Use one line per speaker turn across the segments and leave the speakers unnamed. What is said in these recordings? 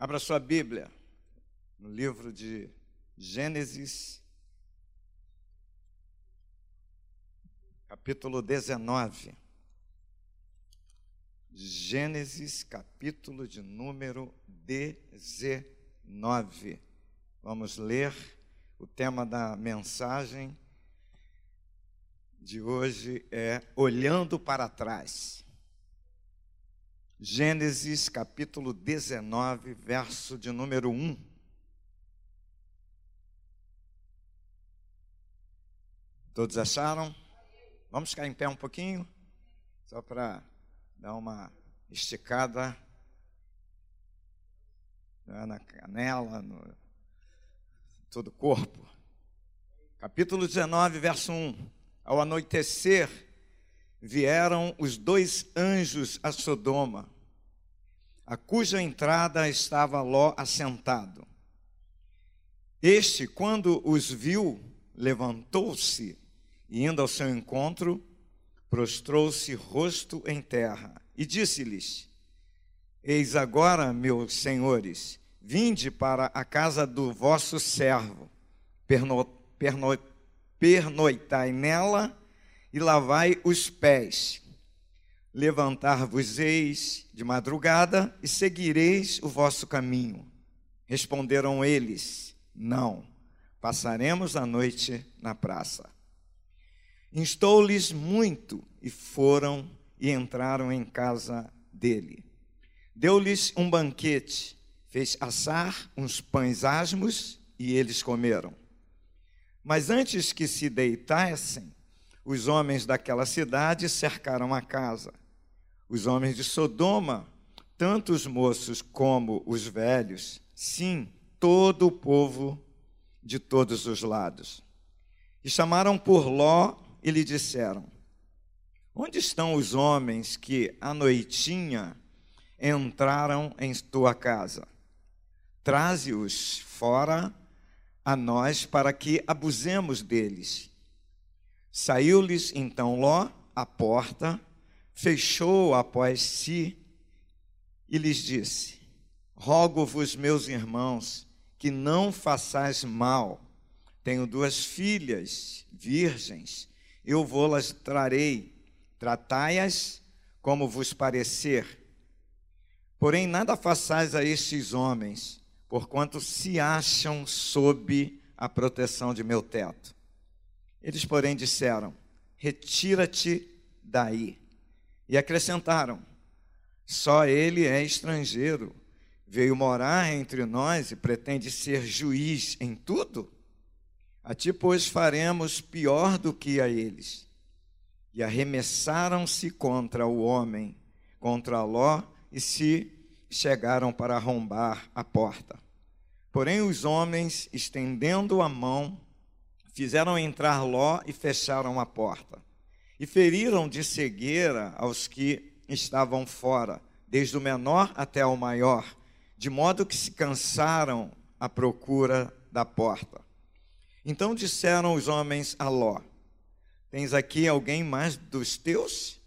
Abra sua Bíblia no livro de Gênesis, capítulo 19. Gênesis, capítulo de número 19. Vamos ler o tema da mensagem de hoje é Olhando para trás. Gênesis capítulo 19, verso de número 1. Todos acharam? Vamos ficar em pé um pouquinho? Só para dar uma esticada né, na canela, no todo o corpo. Capítulo 19, verso 1. Ao anoitecer, vieram os dois anjos a Sodoma, a cuja entrada estava Ló assentado. Este, quando os viu, levantou-se e, indo ao seu encontro, prostrou-se rosto em terra e disse-lhes: Eis agora, meus senhores, vinde para a casa do vosso servo, perno, perno, pernoitai nela e lavai os pés. Levantar-vos-eis de madrugada e seguireis o vosso caminho. Responderam eles: Não, passaremos a noite na praça. Instou-lhes muito e foram e entraram em casa dele. Deu-lhes um banquete, fez assar uns pães asmos e eles comeram. Mas antes que se deitassem, os homens daquela cidade cercaram a casa. Os homens de Sodoma, tanto os moços como os velhos, sim, todo o povo de todos os lados. E chamaram por Ló e lhe disseram: Onde estão os homens que à noitinha entraram em tua casa? Traze-os fora a nós para que abusemos deles Saiu-lhes então Ló à porta, fechou após si e lhes disse: Rogo-vos, meus irmãos, que não façais mal. Tenho duas filhas virgens, eu vou-las trarei, tratai-as como vos parecer. Porém, nada façais a estes homens, porquanto se acham sob a proteção de meu teto. Eles, porém, disseram: Retira-te daí. E acrescentaram: Só ele é estrangeiro, veio morar entre nós e pretende ser juiz em tudo? A ti, pois, faremos pior do que a eles. E arremessaram-se contra o homem, contra Ló, e se chegaram para arrombar a porta. Porém, os homens, estendendo a mão, Fizeram entrar Ló e fecharam a porta. E feriram de cegueira aos que estavam fora, desde o menor até o maior, de modo que se cansaram à procura da porta. Então disseram os homens a Ló: Tens aqui alguém mais dos teus?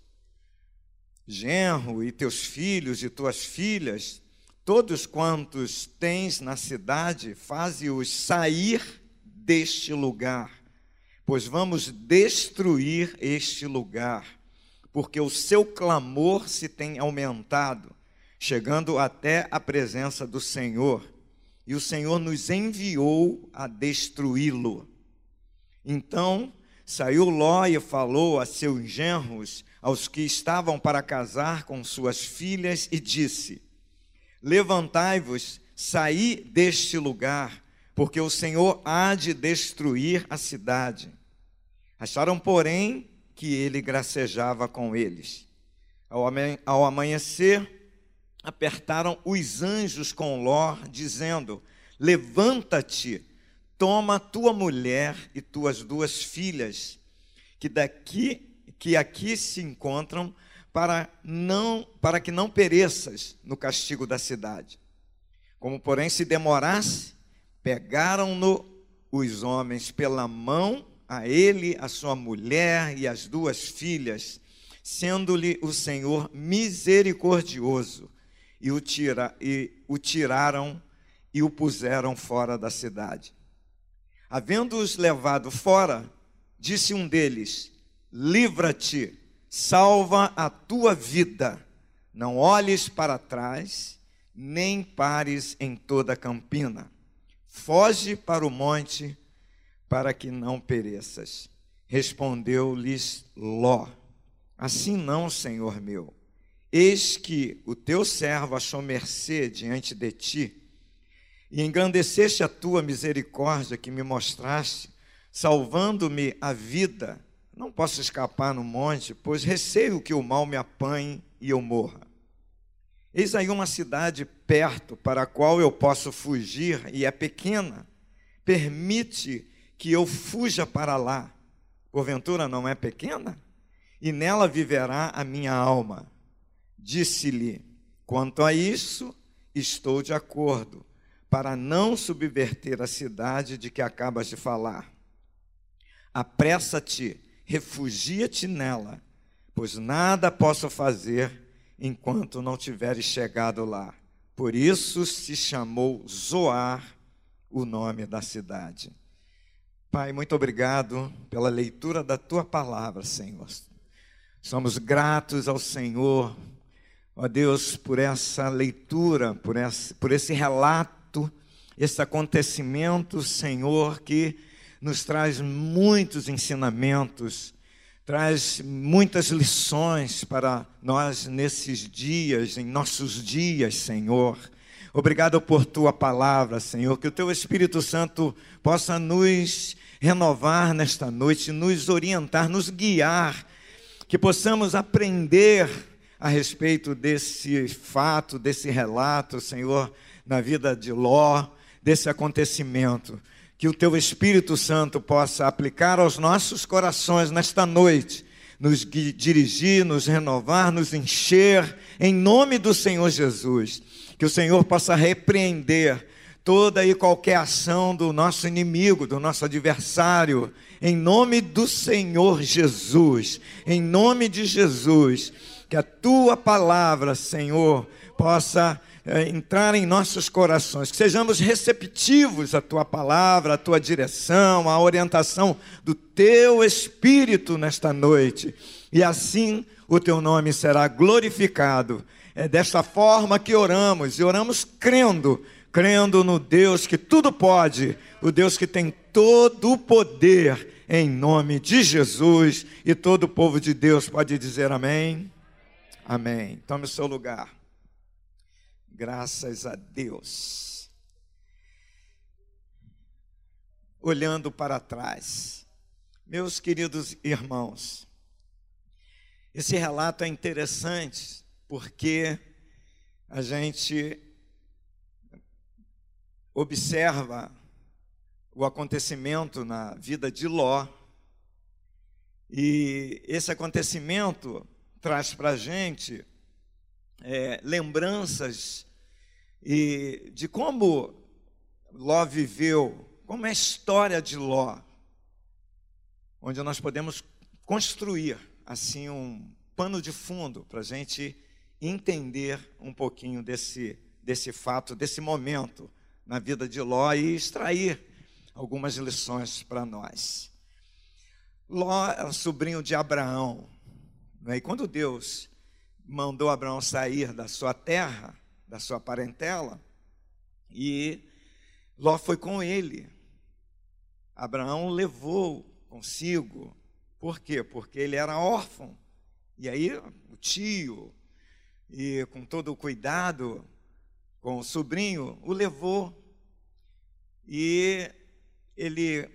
Genro e teus filhos e tuas filhas, todos quantos tens na cidade, faze-os sair deste lugar, pois vamos destruir este lugar, porque o seu clamor se tem aumentado, chegando até a presença do Senhor, e o Senhor nos enviou a destruí-lo. Então saiu Ló e falou a seus genros, aos que estavam para casar com suas filhas, e disse: Levantai-vos, saí deste lugar, porque o Senhor há de destruir a cidade. Acharam, porém, que ele gracejava com eles. Ao amanhecer, apertaram os anjos com Ló, dizendo: Levanta-te, toma tua mulher e tuas duas filhas, que daqui que aqui se encontram, para não para que não pereças no castigo da cidade. Como porém se demorasse, Pegaram-no os homens pela mão, a ele, a sua mulher e as duas filhas, sendo-lhe o Senhor misericordioso, e o, tira, e o tiraram e o puseram fora da cidade. Havendo-os levado fora, disse um deles: Livra-te, salva a tua vida, não olhes para trás, nem pares em toda a campina. Foge para o monte, para que não pereças. Respondeu-lhes Ló: Assim não, senhor meu. Eis que o teu servo achou mercê diante de ti, e engrandeceste a tua misericórdia que me mostraste, salvando-me a vida. Não posso escapar no monte, pois receio que o mal me apanhe e eu morra. Eis aí uma cidade perto para a qual eu posso fugir, e é pequena. Permite que eu fuja para lá. Porventura não é pequena? E nela viverá a minha alma. Disse-lhe: Quanto a isso, estou de acordo, para não subverter a cidade de que acabas de falar. Apressa-te, refugia-te nela, pois nada posso fazer enquanto não tiveres chegado lá. Por isso se chamou Zoar o nome da cidade. Pai, muito obrigado pela leitura da tua palavra, Senhor. Somos gratos ao Senhor, ó Deus, por essa leitura, por esse, por esse relato, esse acontecimento, Senhor, que nos traz muitos ensinamentos, traz muitas lições para nós nesses dias, em nossos dias, Senhor. Obrigado por tua palavra, Senhor, que o teu Espírito Santo possa nos renovar nesta noite, nos orientar, nos guiar, que possamos aprender a respeito desse fato, desse relato, Senhor, na vida de Ló, desse acontecimento. Que o teu Espírito Santo possa aplicar aos nossos corações nesta noite, nos dirigir, nos renovar, nos encher, em nome do Senhor Jesus. Que o Senhor possa repreender toda e qualquer ação do nosso inimigo, do nosso adversário, em nome do Senhor Jesus, em nome de Jesus, que a tua palavra, Senhor, possa é, entrar em nossos corações, que sejamos receptivos à tua palavra, à tua direção, à orientação do teu Espírito nesta noite, e assim o teu nome será glorificado é desta forma que oramos, e oramos crendo, crendo no Deus que tudo pode, o Deus que tem todo o poder, em nome de Jesus, e todo o povo de Deus pode dizer amém. Amém. Tome o seu lugar. Graças a Deus. Olhando para trás, meus queridos irmãos, esse relato é interessante porque a gente observa o acontecimento na vida de Ló, e esse acontecimento traz para a gente é, lembranças e de como Ló viveu, como é a história de Ló, onde nós podemos construir assim um pano de fundo para a gente entender um pouquinho desse, desse fato, desse momento na vida de Ló e extrair algumas lições para nós. Ló era sobrinho de Abraão. Né? E quando Deus mandou Abraão sair da sua terra, da sua parentela, e Ló foi com ele. Abraão levou consigo. Por quê? Porque ele era órfão. E aí o tio, e com todo o cuidado com o sobrinho, o levou e ele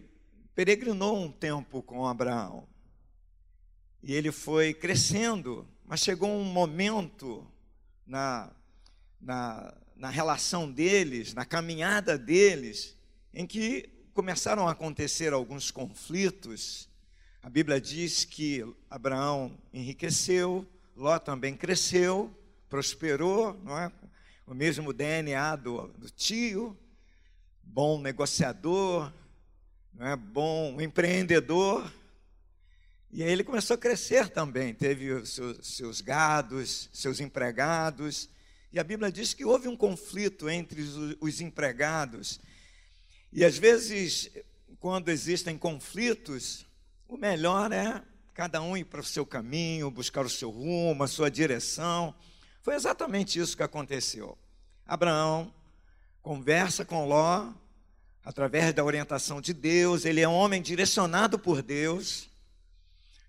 peregrinou um tempo com Abraão. E ele foi crescendo, mas chegou um momento na, na, na relação deles, na caminhada deles, em que começaram a acontecer alguns conflitos. A Bíblia diz que Abraão enriqueceu, Ló também cresceu, prosperou, não é? o mesmo DNA do, do tio, bom negociador, não é? bom empreendedor. E aí ele começou a crescer também, teve os seus, seus gados, seus empregados, E a Bíblia diz que houve um conflito entre os empregados. E às vezes, quando existem conflitos, o melhor é cada um ir para o seu caminho, buscar o seu rumo, a sua direção. Foi exatamente isso que aconteceu. Abraão conversa com Ló, através da orientação de Deus, ele é um homem direcionado por Deus,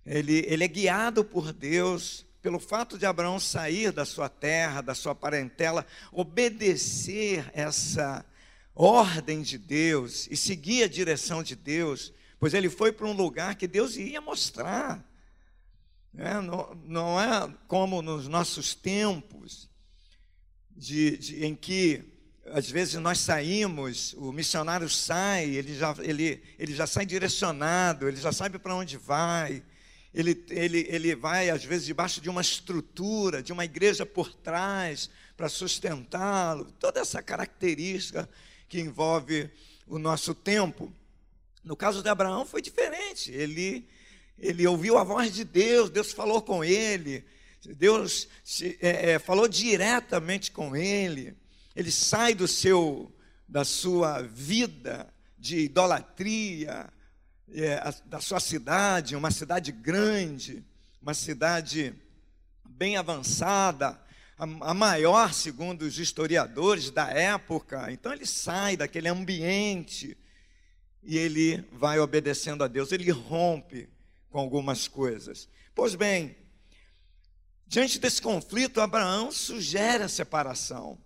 ele, ele é guiado por Deus, pelo fato de Abraão sair da sua terra, da sua parentela, obedecer essa ordem de Deus e seguir a direção de Deus, pois ele foi para um lugar que Deus ia mostrar. É, não, não, é como nos nossos tempos, de, de, em que às vezes nós saímos, o missionário sai, ele já, ele, ele já sai direcionado, ele já sabe para onde vai, ele, ele, ele vai, às vezes, debaixo de uma estrutura, de uma igreja por trás, para sustentá-lo, toda essa característica que envolve o nosso tempo. No caso de Abraão foi diferente, ele, ele ouviu a voz de Deus, Deus falou com ele, Deus é, é, falou diretamente com ele, ele sai do seu, da sua vida de idolatria, é, da sua cidade, uma cidade grande, uma cidade bem avançada, a, a maior, segundo os historiadores da época. Então ele sai daquele ambiente e ele vai obedecendo a Deus, ele rompe com algumas coisas. Pois bem, diante desse conflito, Abraão sugere a separação.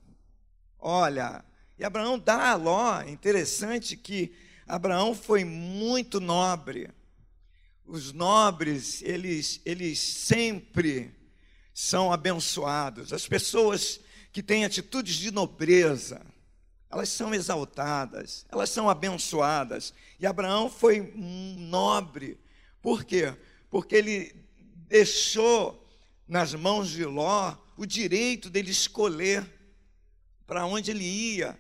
Olha, e Abraão dá a Ló, interessante que Abraão foi muito nobre. Os nobres, eles, eles sempre são abençoados. As pessoas que têm atitudes de nobreza, elas são exaltadas, elas são abençoadas. E Abraão foi nobre. Por quê? Porque ele deixou nas mãos de Ló o direito dele escolher para onde ele ia.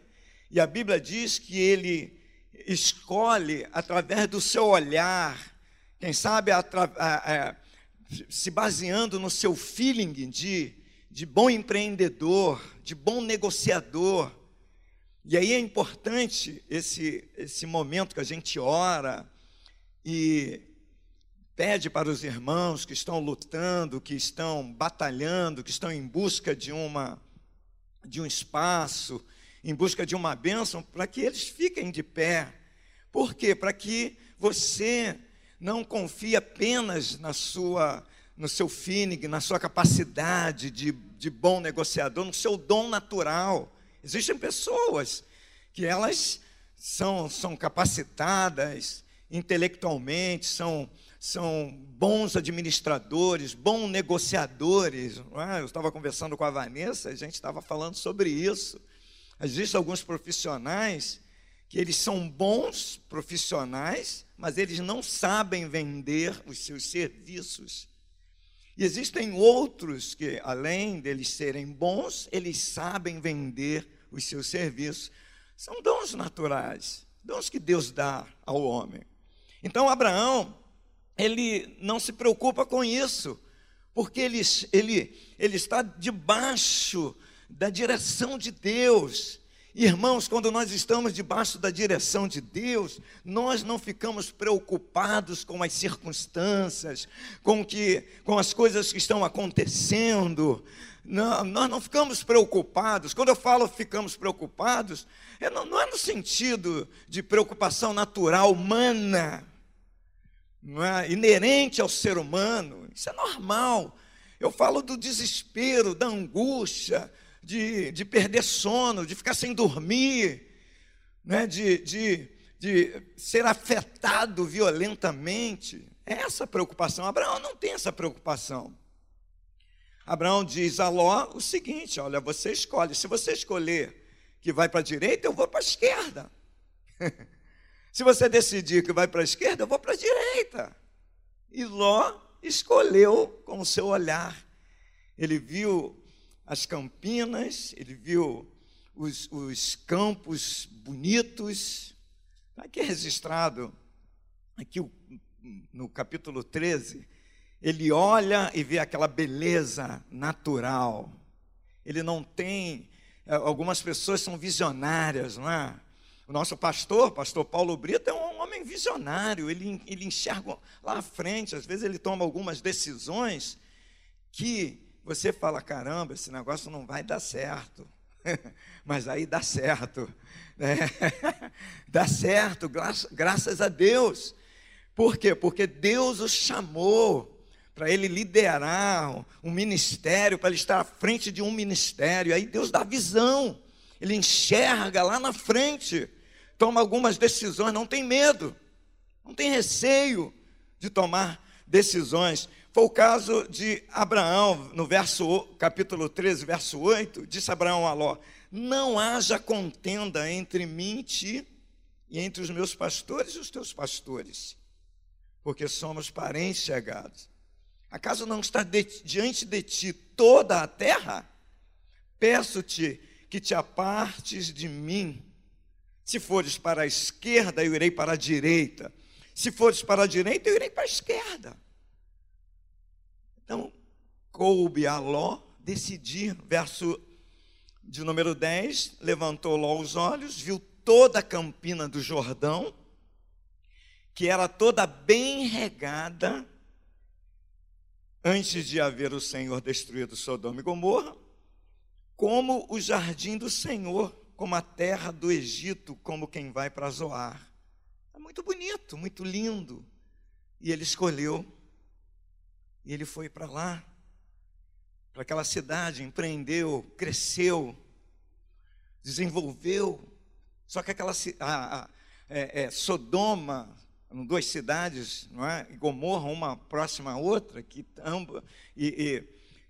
E a Bíblia diz que ele escolhe através do seu olhar, quem sabe se baseando no seu feeling de, de bom empreendedor, de bom negociador. E aí é importante esse, esse momento que a gente ora e pede para os irmãos que estão lutando, que estão batalhando, que estão em busca de uma de um espaço, em busca de uma bênção, para que eles fiquem de pé. Por quê? Para que você não confie apenas na sua, no seu feeling, na sua capacidade de, de bom negociador, no seu dom natural. Existem pessoas que elas são, são capacitadas intelectualmente, são, são bons administradores, bons negociadores. É? Eu estava conversando com a Vanessa, a gente estava falando sobre isso. Existem alguns profissionais que eles são bons profissionais, mas eles não sabem vender os seus serviços. E existem outros que, além deles serem bons, eles sabem vender os seus serviços. São dons naturais, dons que Deus dá ao homem. Então, Abraão, ele não se preocupa com isso, porque ele, ele, ele está debaixo da direção de Deus. Irmãos, quando nós estamos debaixo da direção de Deus, nós não ficamos preocupados com as circunstâncias, com, que, com as coisas que estão acontecendo. Não, nós não ficamos preocupados. Quando eu falo ficamos preocupados, é, não, não é no sentido de preocupação natural humana, não é inerente ao ser humano. Isso é normal. Eu falo do desespero, da angústia, de, de perder sono, de ficar sem dormir, né? de, de, de ser afetado violentamente. É essa preocupação. Abraão não tem essa preocupação. Abraão diz a Ló o seguinte: olha, você escolhe. Se você escolher que vai para a direita, eu vou para a esquerda. Se você decidir que vai para a esquerda, eu vou para a direita. E Ló escolheu com o seu olhar. Ele viu as campinas, ele viu os, os campos bonitos. Aqui é registrado, aqui no capítulo 13, ele olha e vê aquela beleza natural. ele não tem. Eh, algumas pessoas são visionárias, não é? O nosso pastor, pastor Paulo Brito, é um homem visionário, ele, ele enxerga lá à frente, às vezes ele toma algumas decisões que você fala: caramba, esse negócio não vai dar certo. Mas aí dá certo, né? dá certo, graças a Deus. Por quê? Porque Deus o chamou para ele liderar um ministério, para ele estar à frente de um ministério. Aí Deus dá visão, ele enxerga lá na frente, toma algumas decisões, não tem medo, não tem receio de tomar decisões. Foi o caso de Abraão, no verso, capítulo 13, verso 8, disse Abraão a Ló: Não haja contenda entre mim e ti, e entre os meus pastores e os teus pastores, porque somos parentes chegados. Acaso não está de, diante de ti toda a terra? Peço-te que te apartes de mim. Se fores para a esquerda, eu irei para a direita. Se fores para a direita, eu irei para a esquerda. Então, coube a Ló decidir. Verso de número 10: levantou Ló os olhos, viu toda a campina do Jordão, que era toda bem regada antes de haver o Senhor destruído Sodoma e Gomorra, como o jardim do Senhor, como a terra do Egito, como quem vai para Zoar. É muito bonito, muito lindo. E ele escolheu, e ele foi para lá, para aquela cidade, empreendeu, cresceu, desenvolveu. Só que aquela a, a, é, é, Sodoma, duas cidades, não é? E Gomorra, uma próxima à outra, que ambas, e,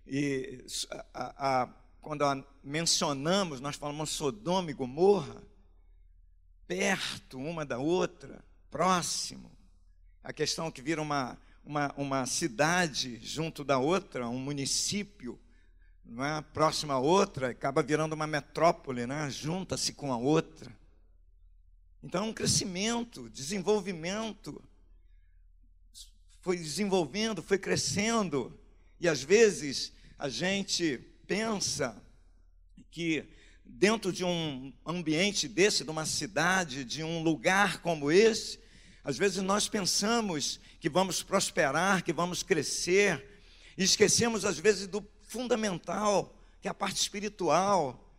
e, e a, quando mencionamos, nós falamos Sodoma e Gomorra, perto uma da outra, próximo. A questão é que vira uma, uma, uma cidade junto da outra, um município, não é? a outra, acaba virando uma metrópole, né? junta-se com a outra. Então, um crescimento, desenvolvimento. Foi desenvolvendo, foi crescendo. E às vezes a gente pensa que dentro de um ambiente desse, de uma cidade, de um lugar como esse, às vezes nós pensamos que vamos prosperar, que vamos crescer, e esquecemos às vezes do fundamental, que é a parte espiritual,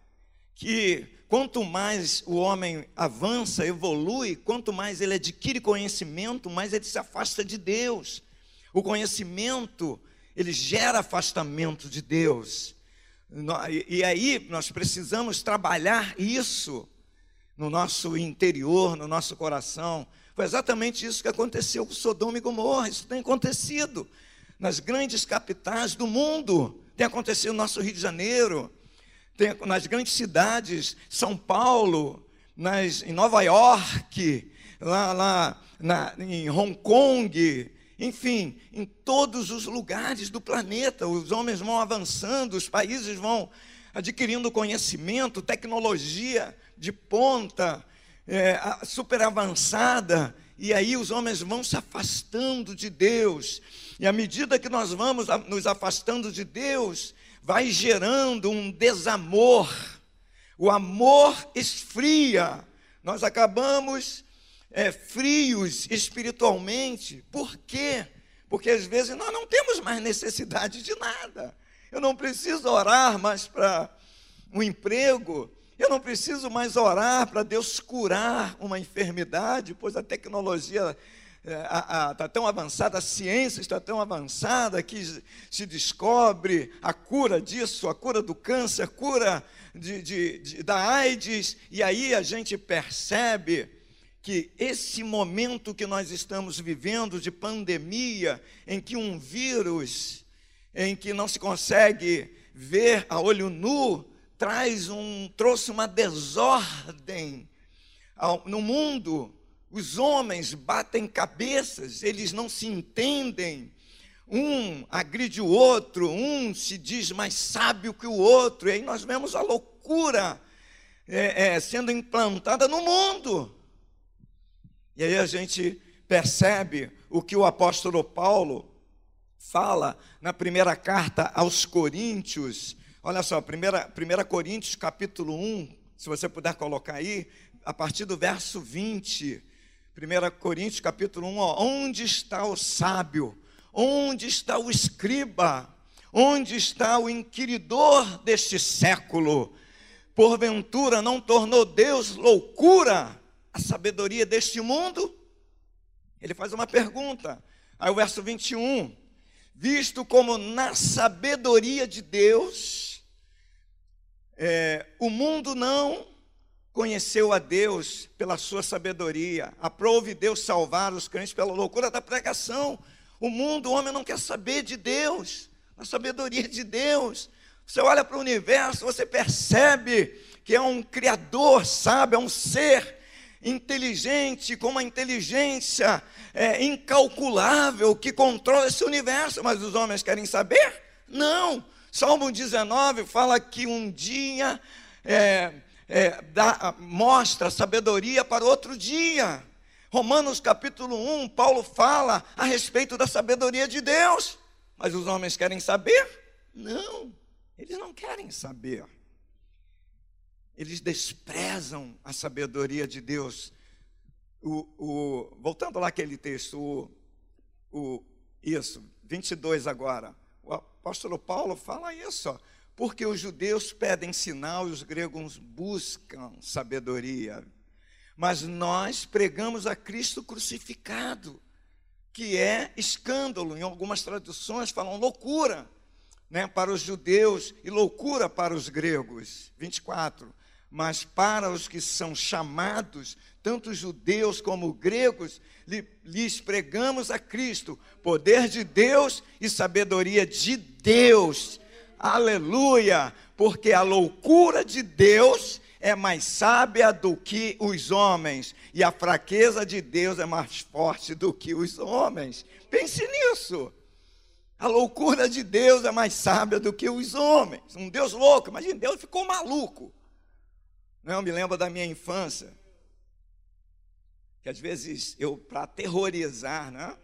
que quanto mais o homem avança, evolui, quanto mais ele adquire conhecimento, mais ele se afasta de Deus. O conhecimento, ele gera afastamento de Deus. E aí nós precisamos trabalhar isso no nosso interior, no nosso coração. Foi exatamente isso que aconteceu com Sodoma e Gomorra. Isso tem acontecido nas grandes capitais do mundo. Tem acontecido no nosso Rio de Janeiro, tem, nas grandes cidades, São Paulo, nas, em Nova York, lá, lá na, em Hong Kong, enfim, em todos os lugares do planeta, os homens vão avançando, os países vão adquirindo conhecimento, tecnologia de ponta, é, super avançada, e aí os homens vão se afastando de Deus, e à medida que nós vamos nos afastando de Deus, vai gerando um desamor. O amor esfria. Nós acabamos é, frios espiritualmente. Por quê? Porque às vezes nós não temos mais necessidade de nada. Eu não preciso orar mais para um emprego. Eu não preciso mais orar para Deus curar uma enfermidade, pois a tecnologia está é, tão avançada, a ciência está tão avançada que se descobre a cura disso, a cura do câncer, a cura de, de, de, da AIDS, e aí a gente percebe que esse momento que nós estamos vivendo de pandemia, em que um vírus, em que não se consegue ver a olho nu, traz um, trouxe uma desordem no mundo os homens batem cabeças, eles não se entendem. Um agride o outro, um se diz mais sábio que o outro, e aí nós vemos a loucura é, é, sendo implantada no mundo. E aí a gente percebe o que o apóstolo Paulo fala na primeira carta aos Coríntios, Olha só, 1 Coríntios capítulo 1, se você puder colocar aí, a partir do verso 20. 1 Coríntios capítulo 1, ó, onde está o sábio? Onde está o escriba? Onde está o inquiridor deste século? Porventura não tornou Deus loucura a sabedoria deste mundo? Ele faz uma pergunta. Aí o verso 21. Visto como na sabedoria de Deus, é, o mundo não conheceu a Deus pela sua sabedoria, aprove Deus salvar os crentes pela loucura da pregação. O mundo, o homem não quer saber de Deus, a sabedoria de Deus. Você olha para o universo, você percebe que é um criador, sabe, é um ser inteligente, com uma inteligência é, incalculável que controla esse universo, mas os homens querem saber? Não. Salmo 19 fala que um dia é, é, dá, mostra sabedoria para outro dia. Romanos capítulo 1, Paulo fala a respeito da sabedoria de Deus, mas os homens querem saber? Não, eles não querem saber. Eles desprezam a sabedoria de Deus. O, o, voltando lá aquele texto, o, o, isso, 22 agora. O apóstolo Paulo fala isso, porque os judeus pedem sinal e os gregos buscam sabedoria. Mas nós pregamos a Cristo crucificado, que é escândalo, em algumas traduções falam loucura, né, para os judeus e loucura para os gregos. 24 mas para os que são chamados, tanto judeus como gregos, lhes pregamos a Cristo, poder de Deus e sabedoria de Deus. Aleluia! Porque a loucura de Deus é mais sábia do que os homens, e a fraqueza de Deus é mais forte do que os homens. Pense nisso. A loucura de Deus é mais sábia do que os homens. Um Deus louco, imagina, Deus ficou maluco. Não, me lembro da minha infância, que às vezes eu, para aterrorizar, né?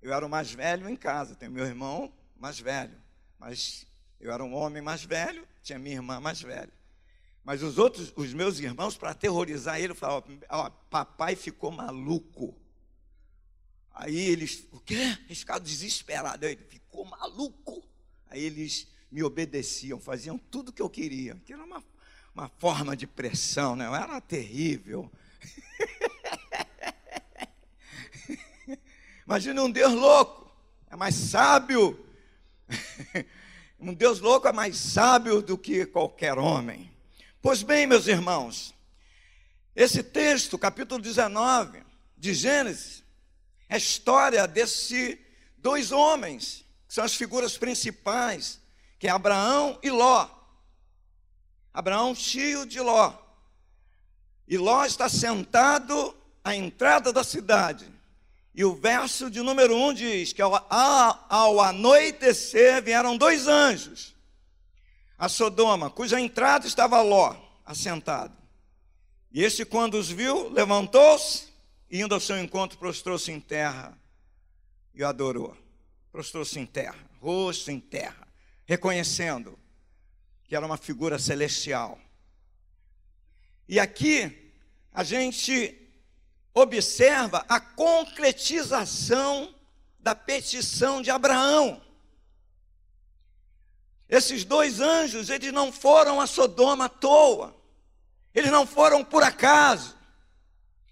Eu era o mais velho em casa, tenho meu irmão mais velho, mas eu era um homem mais velho, tinha minha irmã mais velha. Mas os outros, os meus irmãos, para aterrorizar ele, falavam: ó, papai ficou maluco. Aí eles, o quê? Eles ficaram desesperados. Ele ficou maluco. Aí eles me obedeciam, faziam tudo o que eu queria. Que era uma uma forma de pressão, né? Era terrível. Imagina um Deus louco, é mais sábio. um Deus louco é mais sábio do que qualquer homem. Pois bem, meus irmãos, esse texto, capítulo 19 de Gênesis, é a história desses dois homens, que são as figuras principais, que é Abraão e Ló. Abraão cheio de Ló. E Ló está sentado à entrada da cidade. E o verso de número 1 um diz que ao, ao anoitecer vieram dois anjos a Sodoma, cuja entrada estava Ló assentado. E este, quando os viu, levantou-se e, indo ao seu encontro, prostrou-se em terra e o adorou. Prostrou-se em terra, rosto em terra, reconhecendo que era uma figura celestial. E aqui a gente observa a concretização da petição de Abraão. Esses dois anjos, eles não foram a Sodoma à toa. Eles não foram por acaso.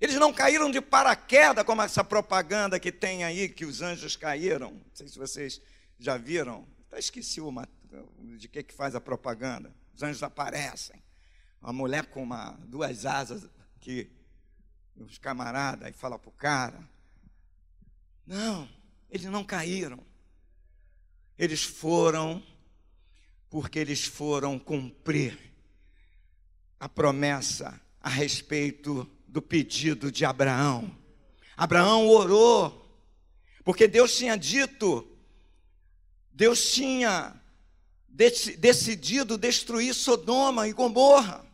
Eles não caíram de paraquedas, como essa propaganda que tem aí, que os anjos caíram. Não sei se vocês já viram. Até esqueci o, de que, que faz a propaganda. Os anjos aparecem. Uma mulher com uma, duas asas que os camaradas e fala para o cara. Não, eles não caíram. Eles foram porque eles foram cumprir a promessa a respeito do pedido de Abraão. Abraão orou, porque Deus tinha dito, Deus tinha decidido destruir Sodoma e Gomorra.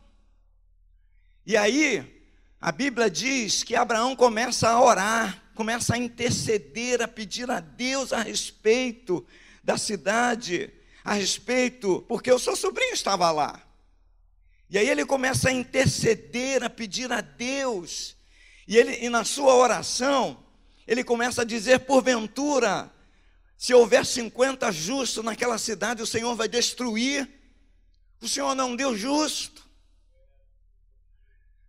E aí, a Bíblia diz que Abraão começa a orar, começa a interceder, a pedir a Deus a respeito da cidade, a respeito, porque o seu sobrinho estava lá. E aí ele começa a interceder, a pedir a Deus. E ele e na sua oração, ele começa a dizer: porventura, se houver 50 justos naquela cidade, o Senhor vai destruir. O Senhor não deu justo.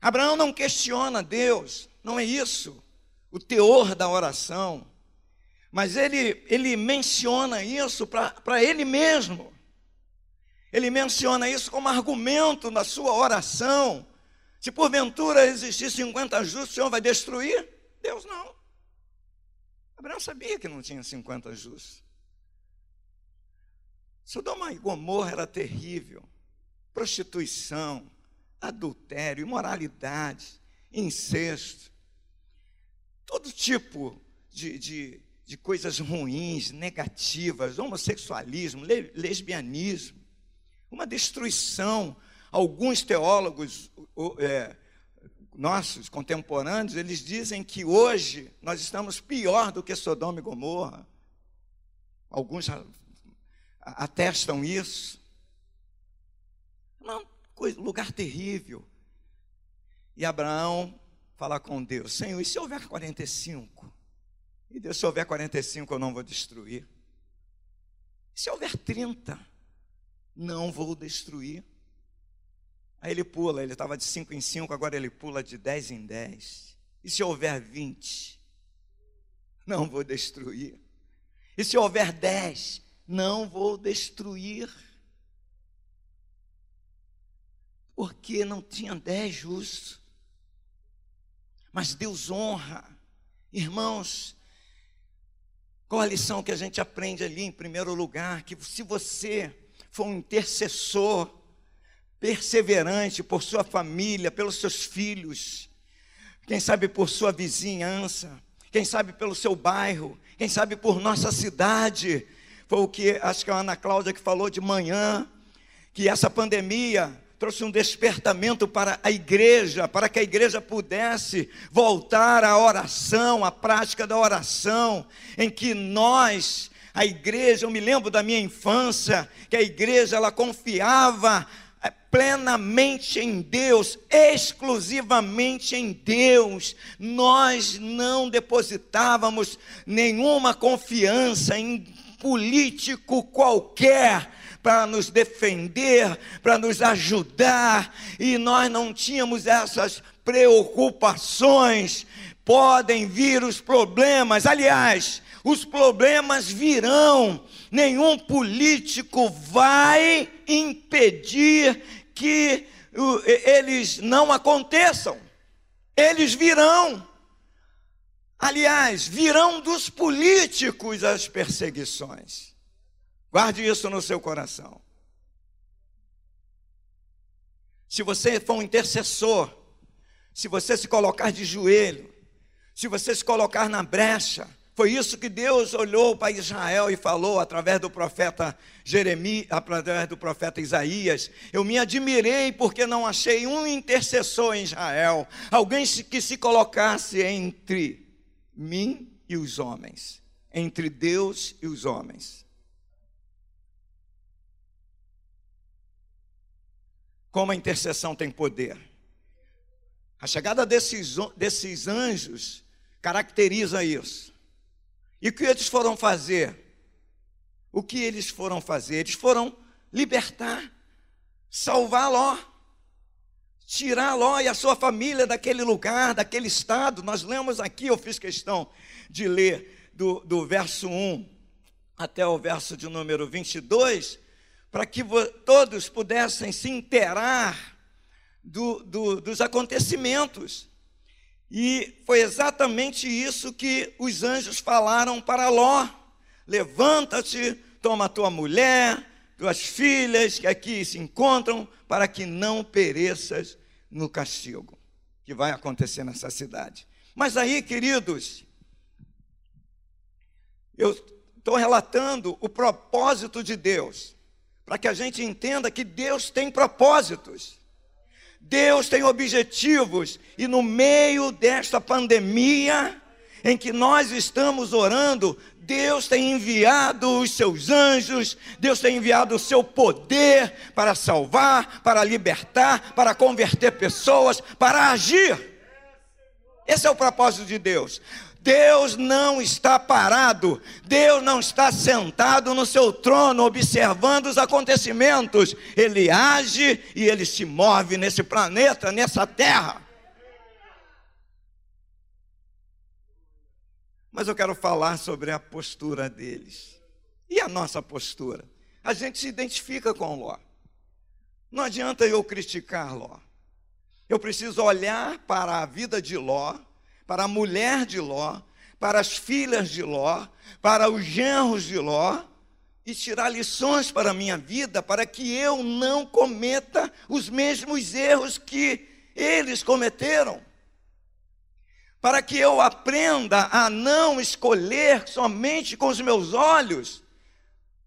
Abraão não questiona Deus, não é isso o teor da oração, mas ele, ele menciona isso para ele mesmo. Ele menciona isso como argumento na sua oração. Se porventura existir 50 justos, o Senhor vai destruir? Deus não. Abraão sabia que não tinha 50 justos. Sodoma e Gomorra era terrível. Prostituição, adultério, imoralidade, incesto, todo tipo de, de, de coisas ruins, negativas, homossexualismo, lesbianismo, uma destruição. Alguns teólogos é, nossos contemporâneos, eles dizem que hoje nós estamos pior do que Sodoma e Gomorra. Alguns atestam isso. Não, lugar terrível. E Abraão fala com Deus: Senhor, e se houver 45? E Deus, se houver 45, eu não vou destruir. E se houver 30? Não vou destruir. Aí ele pula, ele estava de 5 em 5, agora ele pula de 10 em 10. E se houver 20? Não vou destruir. E se houver 10? Não vou destruir. Porque não tinha 10 justos. Mas Deus honra. Irmãos, qual a lição que a gente aprende ali em primeiro lugar? Que se você for um intercessor, perseverante por sua família, pelos seus filhos, quem sabe por sua vizinhança, quem sabe pelo seu bairro, quem sabe por nossa cidade. Foi o que acho que a Ana Cláudia que falou de manhã, que essa pandemia trouxe um despertamento para a igreja, para que a igreja pudesse voltar à oração, à prática da oração, em que nós, a igreja, eu me lembro da minha infância, que a igreja ela confiava plenamente em Deus, exclusivamente em Deus. Nós não depositávamos nenhuma confiança em político qualquer para nos defender, para nos ajudar, e nós não tínhamos essas preocupações. Podem vir os problemas, aliás, os problemas virão, nenhum político vai impedir que eles não aconteçam, eles virão. Aliás, virão dos políticos as perseguições. Guarde isso no seu coração. Se você for um intercessor, se você se colocar de joelho, se você se colocar na brecha, foi isso que Deus olhou para Israel e falou através do profeta Jeremias, através do profeta Isaías. Eu me admirei porque não achei um intercessor em Israel, alguém que se colocasse entre mim e os homens, entre Deus e os homens. Como a intercessão tem poder. A chegada desses, desses anjos caracteriza isso. E o que eles foram fazer? O que eles foram fazer? Eles foram libertar, salvar Ló, tirar Ló e a sua família daquele lugar, daquele estado. Nós lemos aqui, eu fiz questão de ler do, do verso 1 até o verso de número 22, para que todos pudessem se inteirar do, do, dos acontecimentos. E foi exatamente isso que os anjos falaram para Ló: levanta-te, toma tua mulher, tuas filhas que aqui se encontram, para que não pereças no castigo que vai acontecer nessa cidade. Mas aí, queridos, eu estou relatando o propósito de Deus, para que a gente entenda que Deus tem propósitos. Deus tem objetivos e no meio desta pandemia, em que nós estamos orando, Deus tem enviado os seus anjos, Deus tem enviado o seu poder para salvar, para libertar, para converter pessoas, para agir. Esse é o propósito de Deus. Deus não está parado, Deus não está sentado no seu trono observando os acontecimentos, Ele age e Ele se move nesse planeta, nessa terra. Mas eu quero falar sobre a postura deles. E a nossa postura? A gente se identifica com Ló. Não adianta eu criticar Ló. Eu preciso olhar para a vida de Ló para a mulher de Ló, para as filhas de Ló, para os genros de Ló, e tirar lições para a minha vida, para que eu não cometa os mesmos erros que eles cometeram. Para que eu aprenda a não escolher somente com os meus olhos.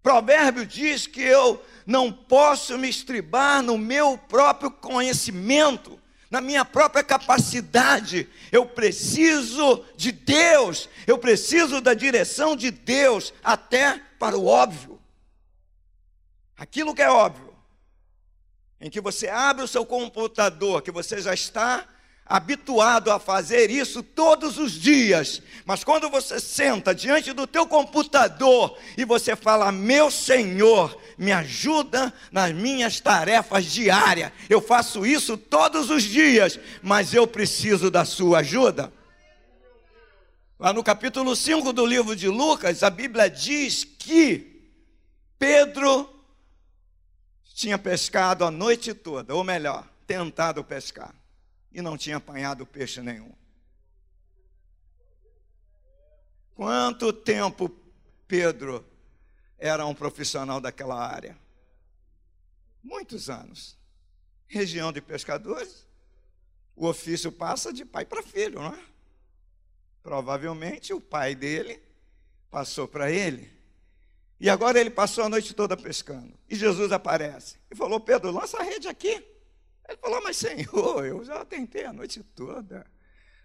Provérbio diz que eu não posso me estribar no meu próprio conhecimento na minha própria capacidade. Eu preciso de Deus, eu preciso da direção de Deus, até para o óbvio. Aquilo que é óbvio, em que você abre o seu computador, que você já está habituado a fazer isso todos os dias, mas quando você senta diante do teu computador e você fala: "Meu Senhor, me ajuda nas minhas tarefas diárias. Eu faço isso todos os dias, mas eu preciso da sua ajuda." Lá no capítulo 5 do livro de Lucas, a Bíblia diz que Pedro tinha pescado a noite toda, ou melhor, tentado pescar e não tinha apanhado peixe nenhum. Quanto tempo Pedro era um profissional daquela área? Muitos anos. Região de pescadores, o ofício passa de pai para filho, não é? Provavelmente o pai dele passou para ele. E agora ele passou a noite toda pescando. E Jesus aparece e falou: Pedro, lança a rede aqui. Ele falou, mas Senhor, eu já tentei a noite toda.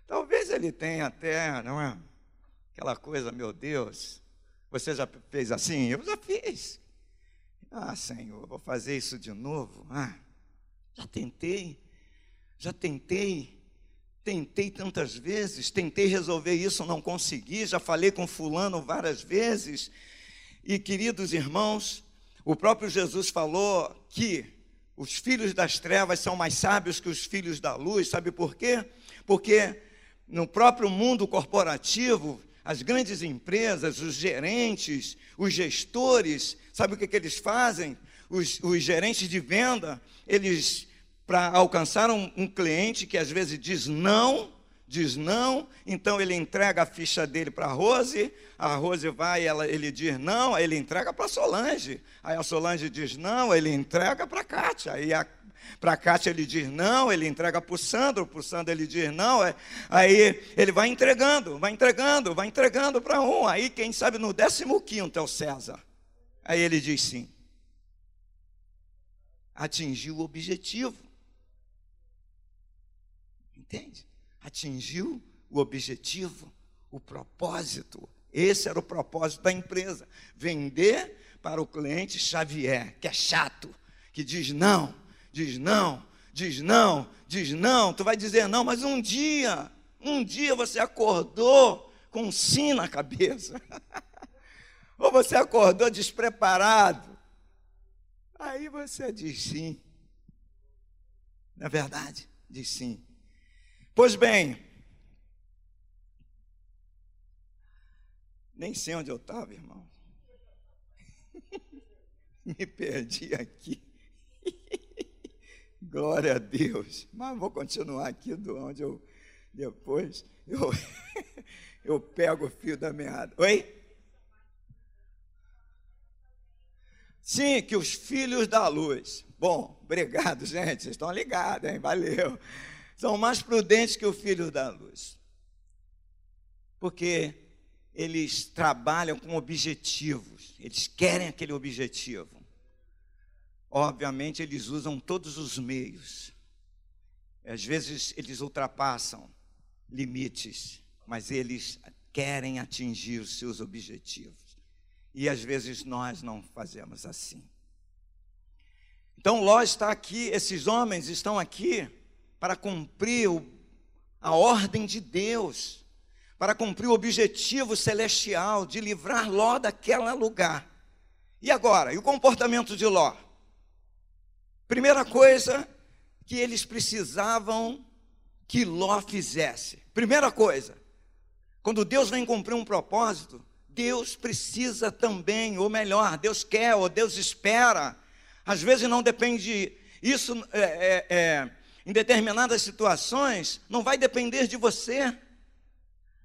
Talvez ele tenha até, não é? Aquela coisa, meu Deus, você já fez assim? Eu já fiz. Ah, Senhor, vou fazer isso de novo. Ah, já tentei, já tentei, tentei tantas vezes, tentei resolver isso, não consegui, já falei com fulano várias vezes. E queridos irmãos, o próprio Jesus falou que os filhos das trevas são mais sábios que os filhos da luz, sabe por quê? Porque no próprio mundo corporativo, as grandes empresas, os gerentes, os gestores, sabe o que, que eles fazem? Os, os gerentes de venda, eles, para alcançar um, um cliente que às vezes diz não, diz não, então ele entrega a ficha dele para a Rose, a Rose vai, ela, ele diz não, aí ele entrega para a Solange, aí a Solange diz não, ele entrega para a Kátia, aí a para a Kátia ele diz não, ele entrega para o Sandro, para o Sandro ele diz não, é, aí ele vai entregando, vai entregando, vai entregando para um, aí quem sabe no 15 é o César, aí ele diz sim, atingiu o objetivo, entende? Atingiu o objetivo, o propósito. Esse era o propósito da empresa: vender para o cliente Xavier, que é chato, que diz não, diz não, diz não, diz não. Tu vai dizer não, mas um dia, um dia você acordou com um sim na cabeça, ou você acordou despreparado. Aí você diz sim. Não é verdade? Diz sim. Pois bem, nem sei onde eu estava, irmão. Me perdi aqui. Glória a Deus. Mas vou continuar aqui do onde eu depois eu, eu pego o fio da meada. Oi? Sim, que os filhos da luz. Bom, obrigado, gente. Vocês estão ligados, hein? Valeu são mais prudentes que o filho da luz. Porque eles trabalham com objetivos, eles querem aquele objetivo. Obviamente, eles usam todos os meios. Às vezes, eles ultrapassam limites, mas eles querem atingir os seus objetivos. E às vezes nós não fazemos assim. Então Ló está aqui, esses homens estão aqui para cumprir a ordem de Deus, para cumprir o objetivo celestial de livrar Ló daquele lugar. E agora, e o comportamento de Ló? Primeira coisa que eles precisavam que Ló fizesse. Primeira coisa, quando Deus vem cumprir um propósito, Deus precisa também, ou melhor, Deus quer, ou Deus espera às vezes não depende, isso é, é, é, em determinadas situações, não vai depender de você.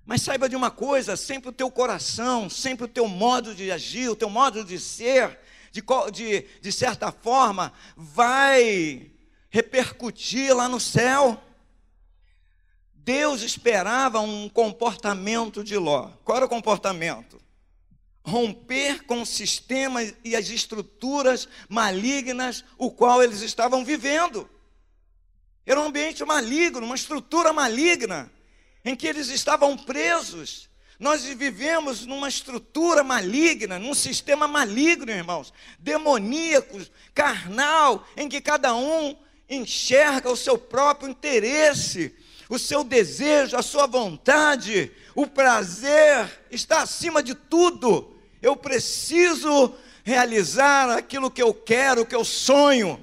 Mas saiba de uma coisa: sempre o teu coração, sempre o teu modo de agir, o teu modo de ser, de, de, de certa forma, vai repercutir lá no céu. Deus esperava um comportamento de Ló. Qual era o comportamento? romper com o sistema e as estruturas malignas o qual eles estavam vivendo. Era um ambiente maligno, uma estrutura maligna, em que eles estavam presos. Nós vivemos numa estrutura maligna, num sistema maligno, irmãos, demoníaco, carnal, em que cada um enxerga o seu próprio interesse, o seu desejo, a sua vontade, o prazer está acima de tudo. Eu preciso realizar aquilo que eu quero, que eu sonho.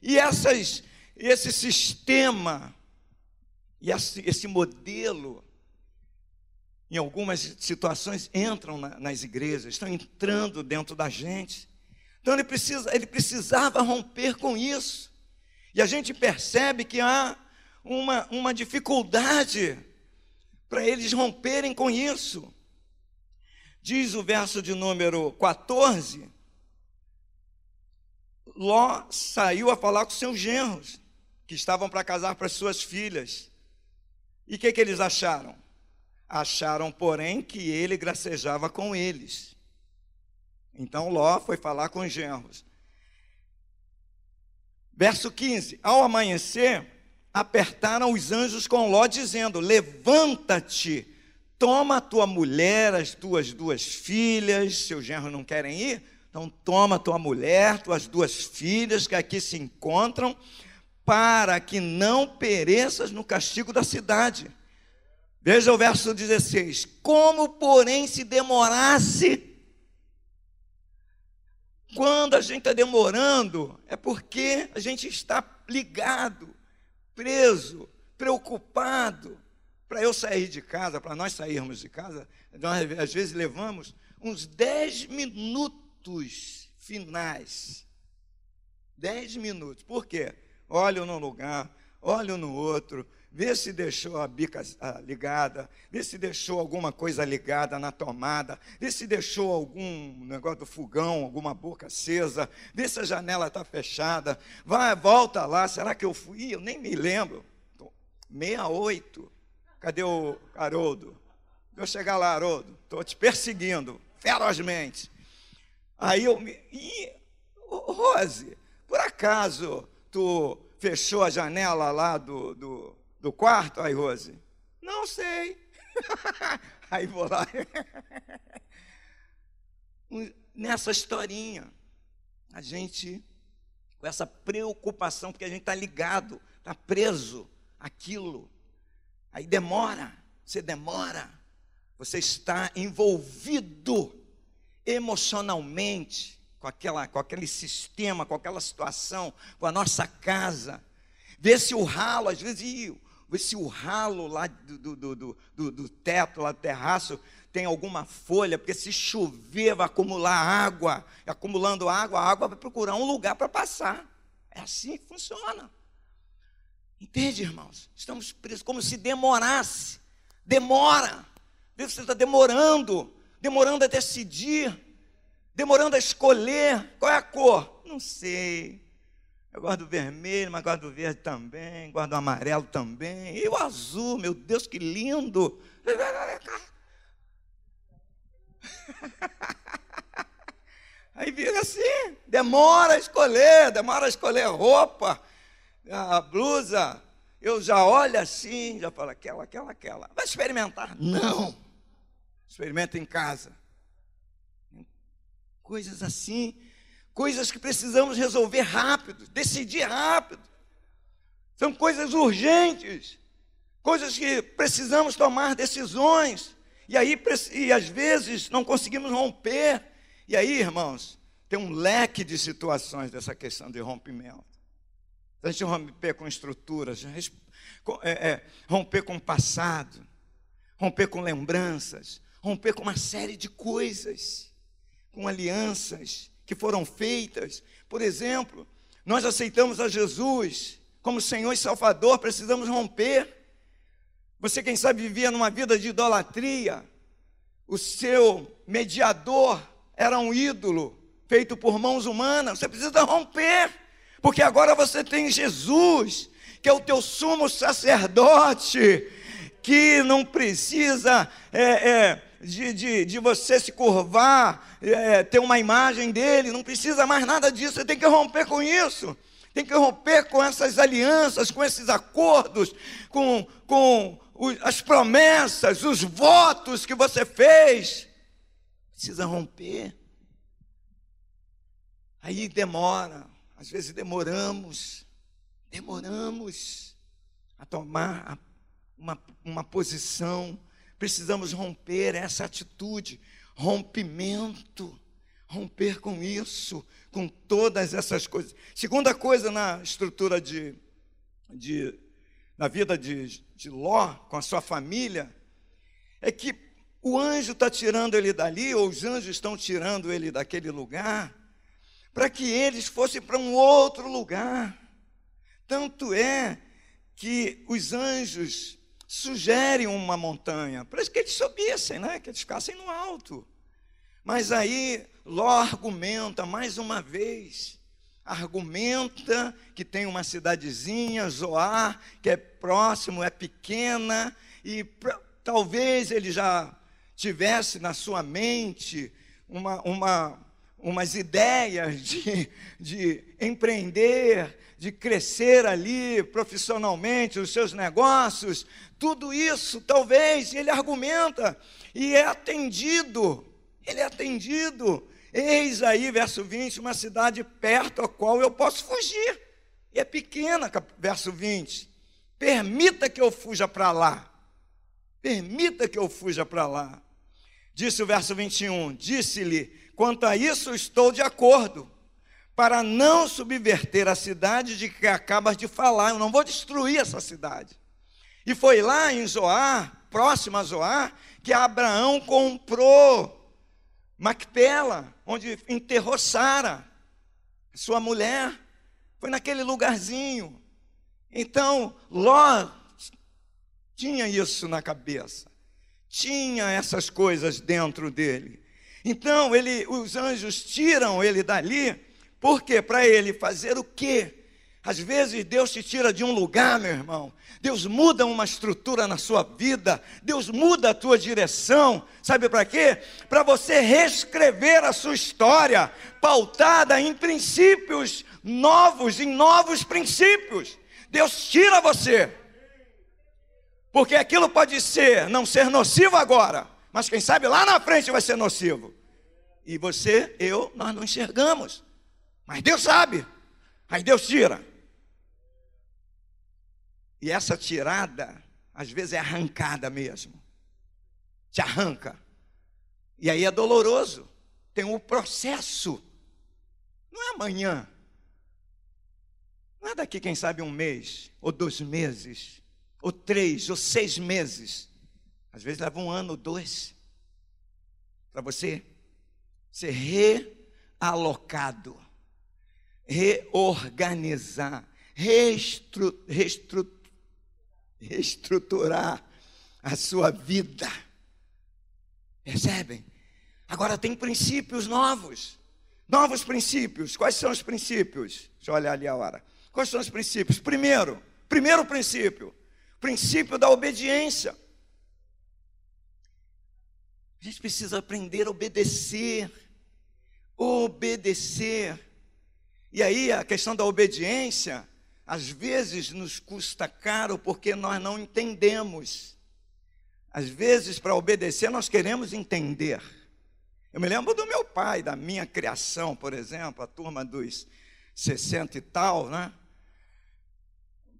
E essas, esse sistema, e esse modelo, em algumas situações, entram na, nas igrejas, estão entrando dentro da gente. Então ele, precisa, ele precisava romper com isso. E a gente percebe que há uma, uma dificuldade para eles romperem com isso. Diz o verso de número 14: Ló saiu a falar com seus genros, que estavam para casar para suas filhas. E o que, que eles acharam? Acharam, porém, que ele gracejava com eles. Então Ló foi falar com os genros. Verso 15: Ao amanhecer, apertaram os anjos com Ló, dizendo: Levanta-te, toma a tua mulher, as tuas duas filhas, seus genros não querem ir? Então toma tua mulher, tuas duas filhas que aqui se encontram, para que não pereças no castigo da cidade. Veja o verso 16: Como, porém, se demorasse quando a gente está demorando, é porque a gente está ligado preso, preocupado. Para eu sair de casa, para nós sairmos de casa, nós às vezes levamos uns 10 minutos finais. 10 minutos. Por quê? Olho num lugar, olho no outro, vê se deixou a bica ligada, vê se deixou alguma coisa ligada na tomada, vê se deixou algum negócio do fogão, alguma boca acesa, vê se a janela está fechada, vai, volta lá, será que eu fui? Eu nem me lembro. 68. Cadê o Haroldo? Eu chegar lá, Haroldo, estou te perseguindo ferozmente. Aí eu me. Ih, Rose, por acaso tu fechou a janela lá do, do do quarto? Aí, Rose, não sei. Aí vou lá. Nessa historinha, a gente, com essa preocupação, porque a gente está ligado, está preso aquilo. Aí demora, você demora, você está envolvido emocionalmente com, aquela, com aquele sistema, com aquela situação, com a nossa casa. Vê se o ralo, às vezes, ver se o ralo lá do, do, do, do, do teto, lá do terraço, tem alguma folha, porque se chover vai acumular água, e acumulando água, a água vai procurar um lugar para passar. É assim que funciona. Entende, irmãos? Estamos presos como se demorasse. Demora. Você está demorando, demorando a decidir, demorando a escolher. Qual é a cor? Não sei. Eu gosto do vermelho, mas gosto do verde também, gosto do amarelo também. E o azul, meu Deus, que lindo! Aí fica assim, demora a escolher, demora a escolher roupa, a blusa. Eu já olho assim, já falo aquela, aquela, aquela. Vai experimentar? Não, Experimenta em casa. Coisas assim, coisas que precisamos resolver rápido, decidir rápido. São coisas urgentes, coisas que precisamos tomar decisões. E aí, e às vezes, não conseguimos romper. E aí, irmãos, tem um leque de situações dessa questão de rompimento. A gente romper com estruturas, é, é, romper com o passado, romper com lembranças, romper com uma série de coisas, com alianças que foram feitas. Por exemplo, nós aceitamos a Jesus como Senhor e Salvador, precisamos romper. Você, quem sabe, vivia numa vida de idolatria, o seu mediador era um ídolo feito por mãos humanas, você precisa romper, porque agora você tem Jesus, que é o teu sumo sacerdote, que não precisa é, é, de, de, de, você se curvar, é, ter uma imagem dele, não precisa mais nada disso, você tem que romper com isso. Tem que romper com essas alianças, com esses acordos, com, com as promessas, os votos que você fez. Precisa romper. Aí demora, às vezes demoramos, demoramos a tomar uma, uma posição. Precisamos romper essa atitude, rompimento, romper com isso, com todas essas coisas. Segunda coisa na estrutura de, de na vida de, de Ló, com a sua família, é que o anjo está tirando ele dali, ou os anjos estão tirando ele daquele lugar, para que eles fossem para um outro lugar. Tanto é que os anjos sugerem uma montanha, para que eles subissem, né? que eles ficassem no alto. Mas aí Ló argumenta mais uma vez, argumenta que tem uma cidadezinha, Zoar, que é próximo, é pequena, e talvez ele já tivesse na sua mente uma, uma, umas ideias de, de empreender, de crescer ali profissionalmente, os seus negócios, tudo isso, talvez, ele argumenta e é atendido, ele é atendido Eis aí, verso 20, uma cidade perto a qual eu posso fugir. E é pequena, verso 20. Permita que eu fuja para lá. Permita que eu fuja para lá. Disse o verso 21. Disse-lhe: Quanto a isso, estou de acordo, para não subverter a cidade de que acabas de falar. Eu não vou destruir essa cidade. E foi lá em Zoar, próximo a Zoar, que Abraão comprou Macpela, onde enterrou Sara, sua mulher, foi naquele lugarzinho. Então, Ló tinha isso na cabeça, tinha essas coisas dentro dele. Então, ele, os anjos tiram ele dali, porque para ele fazer o quê? Às vezes Deus te tira de um lugar, meu irmão. Deus muda uma estrutura na sua vida. Deus muda a tua direção. Sabe para quê? Para você reescrever a sua história, pautada em princípios novos, em novos princípios. Deus tira você. Porque aquilo pode ser, não ser nocivo agora, mas quem sabe lá na frente vai ser nocivo. E você, eu, nós não enxergamos. Mas Deus sabe. Aí Deus tira. E essa tirada, às vezes, é arrancada mesmo. Te arranca. E aí é doloroso. Tem um processo. Não é amanhã. Não é daqui, quem sabe, um mês, ou dois meses, ou três, ou seis meses. Às vezes leva um ano ou dois. Para você ser realocado, reorganizar, reestruturar a sua vida. Percebem? Agora tem princípios novos. Novos princípios. Quais são os princípios? Deixa eu olhar ali a hora. Quais são os princípios? Primeiro, primeiro princípio, princípio da obediência. A gente precisa aprender a obedecer. Obedecer. E aí a questão da obediência às vezes nos custa caro porque nós não entendemos Às vezes, para obedecer, nós queremos entender. Eu me lembro do meu pai, da minha criação, por exemplo, a turma dos 60 e tal, né?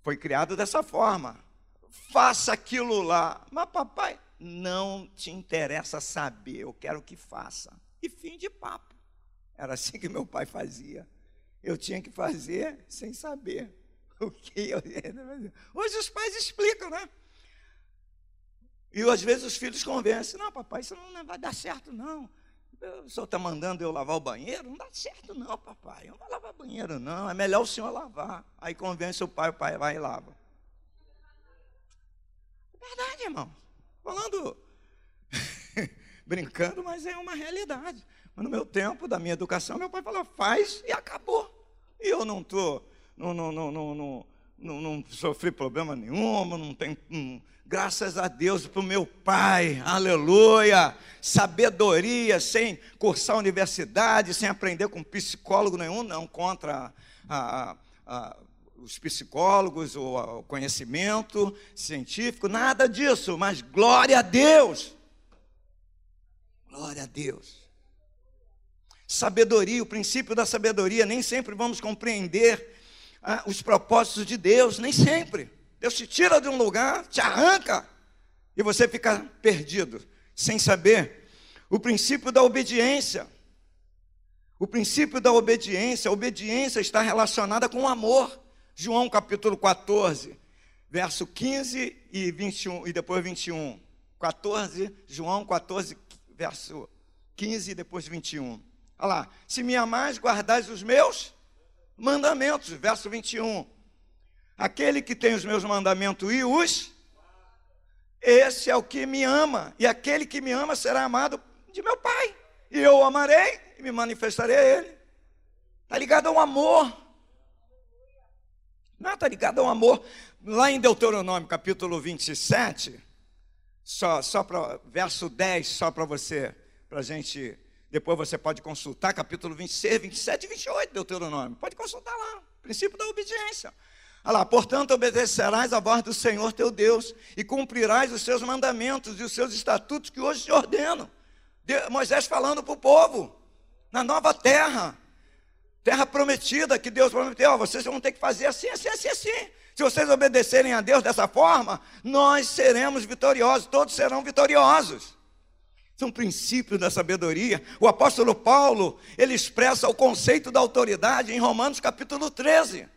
Foi criado dessa forma. Faça aquilo lá. Mas, papai, não te interessa saber, eu quero que faça. E fim de papo. Era assim que meu pai fazia. Eu tinha que fazer sem saber o que eu ia fazer. Hoje os pais explicam, né? E às vezes os filhos convencem: não, papai, isso não vai dar certo, não. O senhor está mandando eu lavar o banheiro? Não dá certo, não, papai. Eu não vou lavar banheiro, não. É melhor o senhor lavar. Aí convence o pai, o pai vai e lava. É verdade, irmão. Falando, brincando, mas é uma realidade. Mas no meu tempo, da minha educação, meu pai falou, faz e acabou. E eu não estou, não, não, não, não, não, não, não sofri problema nenhum, não tem. Graças a Deus para o meu pai, aleluia. Sabedoria, sem cursar universidade, sem aprender com psicólogo nenhum, não, contra a, a, a, os psicólogos, ou o conhecimento científico, nada disso, mas glória a Deus. Glória a Deus. Sabedoria, o princípio da sabedoria, nem sempre vamos compreender ah, os propósitos de Deus, nem sempre. Deus te tira de um lugar, te arranca, e você fica perdido, sem saber. O princípio da obediência. O princípio da obediência, a obediência está relacionada com o amor. João capítulo 14, verso 15 e 21 e depois 21. 14, João 14, verso 15 e depois 21. Olha lá, se me amais, guardais os meus mandamentos, verso 21. Aquele que tem os meus mandamentos e os, esse é o que me ama, e aquele que me ama será amado de meu Pai, e eu o amarei e me manifestarei a Ele. Está ligado ao amor. Não, está ligado ao amor. Lá em Deuteronômio, capítulo 27, só, só para verso 10, só para você, para a gente. Depois você pode consultar, capítulo 26, 27 e 28, Deuteronômio. Pode consultar lá. Princípio da obediência. Olha lá, portanto, obedecerás a voz do Senhor teu Deus e cumprirás os seus mandamentos e os seus estatutos que hoje te ordeno. De, Moisés falando para o povo, na nova terra, terra prometida que Deus prometeu, oh, vocês vão ter que fazer assim, assim, assim, assim. Se vocês obedecerem a Deus dessa forma, nós seremos vitoriosos, todos serão vitoriosos. Isso é um princípio da sabedoria. O apóstolo Paulo, ele expressa o conceito da autoridade em Romanos capítulo 13.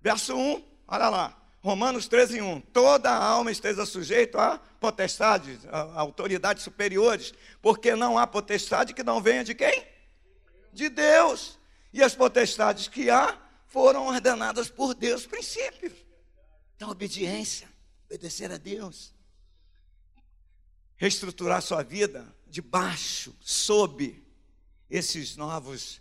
Verso 1, olha lá. Romanos 13, 1. Toda alma esteja sujeita a potestades, a autoridades superiores, porque não há potestade que não venha de quem? De Deus. E as potestades que há foram ordenadas por Deus, princípios. Então, obediência, obedecer a Deus. Reestruturar sua vida debaixo, sob esses novos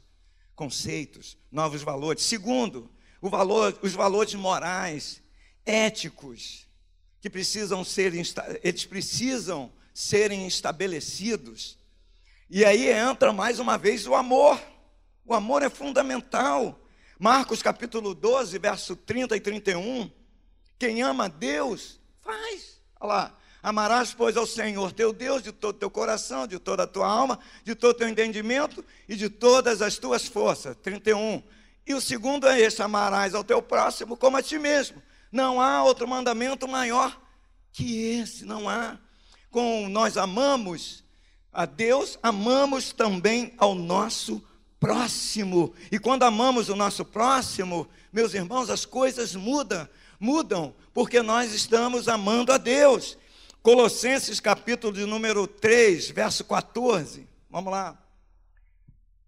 conceitos, novos valores. Segundo, valor, os valores morais, éticos, que precisam ser, eles precisam serem estabelecidos. E aí entra mais uma vez o amor. O amor é fundamental. Marcos capítulo 12, verso 30 e 31. Quem ama Deus, faz. Olha lá. Amarás, pois, ao Senhor teu Deus de todo teu coração, de toda a tua alma, de todo teu entendimento e de todas as tuas forças. 31. E o segundo é esse: amarás ao teu próximo como a ti mesmo. Não há outro mandamento maior que esse, não há. Com nós amamos a Deus, amamos também ao nosso próximo. E quando amamos o nosso próximo, meus irmãos, as coisas mudam, mudam, porque nós estamos amando a Deus. Colossenses capítulo de número 3, verso 14. Vamos lá.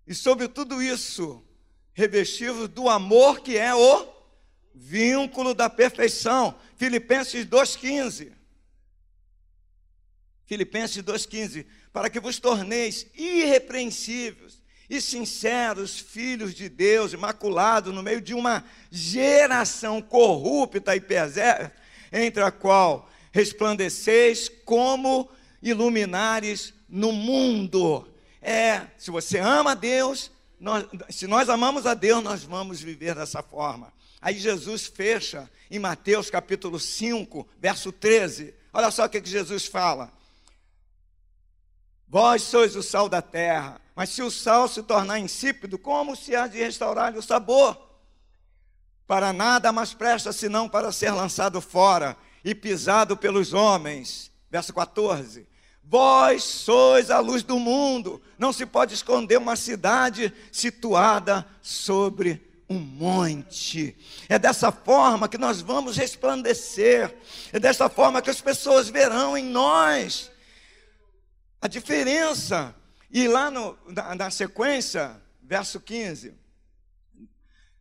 E sobre tudo isso, revestivos do amor que é o vínculo da perfeição. Filipenses 2,15. Filipenses 2,15. Para que vos torneis irrepreensíveis e sinceros filhos de Deus, imaculados no meio de uma geração corrupta e perversa, entre a qual resplandeceis como iluminares no mundo. É, se você ama a Deus, nós, se nós amamos a Deus, nós vamos viver dessa forma. Aí Jesus fecha em Mateus capítulo 5, verso 13. Olha só o que, que Jesus fala. Vós sois o sal da terra, mas se o sal se tornar insípido, como se há de restaurar-lhe o sabor? Para nada mais presta senão para ser lançado fora e pisado pelos homens. Verso 14. Vós sois a luz do mundo. Não se pode esconder uma cidade situada sobre um monte. É dessa forma que nós vamos resplandecer. É dessa forma que as pessoas verão em nós a diferença. E lá no, na, na sequência, verso 15.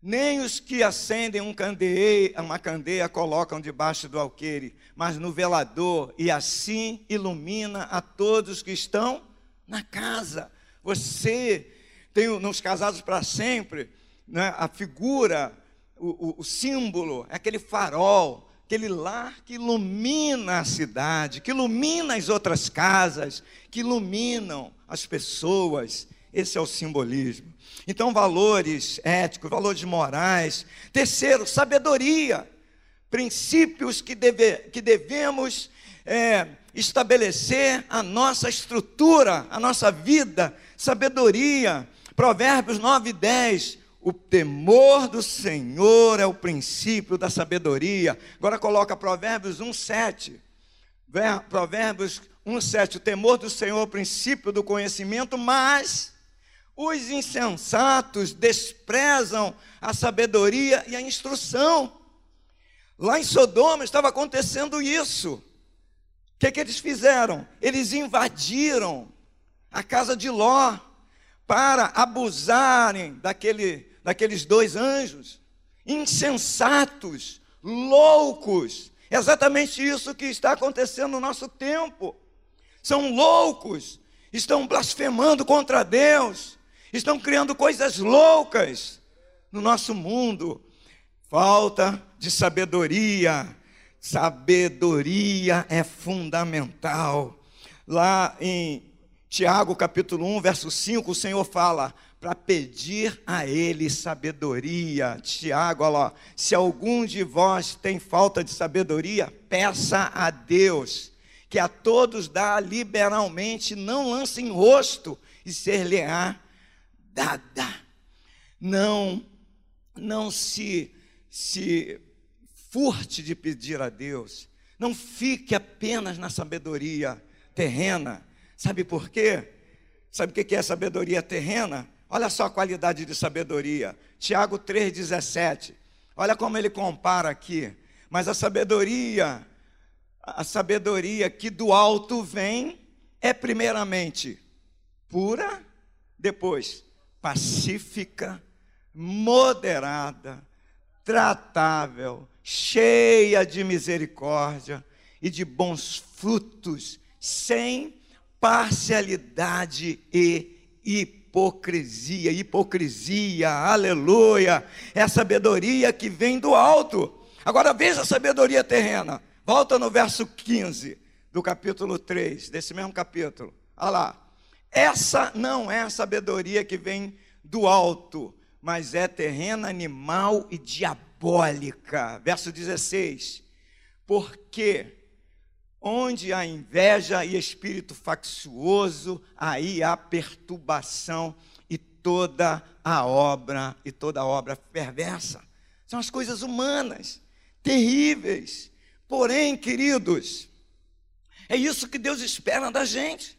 Nem os que acendem um candeeiro, uma candeia colocam debaixo do alqueire, mas no velador, e assim ilumina a todos que estão na casa. Você tem nos casados para sempre né, a figura, o, o, o símbolo, é aquele farol aquele lar que ilumina a cidade, que ilumina as outras casas, que iluminam as pessoas. Esse é o simbolismo. Então, valores éticos, valores morais. Terceiro, sabedoria. Princípios que, deve, que devemos é, estabelecer a nossa estrutura, a nossa vida. Sabedoria. Provérbios 9 e 10 o temor do Senhor é o princípio da sabedoria. Agora coloca Provérbios 1:7. Provérbios 1:7. O temor do Senhor é o princípio do conhecimento, mas os insensatos desprezam a sabedoria e a instrução. Lá em Sodoma estava acontecendo isso. O que, que eles fizeram? Eles invadiram a casa de Ló para abusarem daquele daqueles dois anjos, insensatos, loucos. É exatamente isso que está acontecendo no nosso tempo. São loucos, estão blasfemando contra Deus, estão criando coisas loucas no nosso mundo. Falta de sabedoria. Sabedoria é fundamental. Lá em Tiago capítulo 1, verso 5, o Senhor fala: para pedir a Ele sabedoria. Tiago, olha lá, se algum de vós tem falta de sabedoria, peça a Deus, que a todos dá liberalmente, não lance em rosto e ser-lhe-á dada. Não, não se, se furte de pedir a Deus, não fique apenas na sabedoria terrena. Sabe por quê? Sabe o que é sabedoria terrena? Olha só a qualidade de sabedoria. Tiago 3,17. Olha como ele compara aqui. Mas a sabedoria, a sabedoria que do alto vem, é primeiramente pura, depois pacífica, moderada, tratável, cheia de misericórdia e de bons frutos, sem parcialidade e hipocrisia, hipocrisia, aleluia. É sabedoria que vem do alto. Agora veja a sabedoria terrena. Volta no verso 15 do capítulo 3, desse mesmo capítulo. Olha lá. Essa não é a sabedoria que vem do alto, mas é terrena, animal e diabólica. Verso 16. Porque Onde há inveja e espírito faccioso, aí há perturbação e toda a obra e toda a obra perversa. São as coisas humanas, terríveis. Porém, queridos, é isso que Deus espera da gente.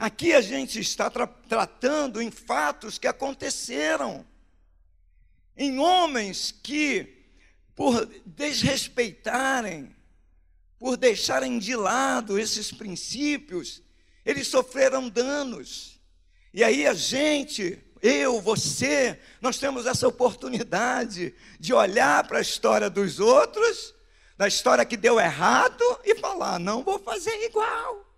Aqui a gente está tra tratando em fatos que aconteceram, em homens que, por desrespeitarem por deixarem de lado esses princípios, eles sofreram danos. E aí a gente, eu, você, nós temos essa oportunidade de olhar para a história dos outros, da história que deu errado, e falar: não vou fazer igual.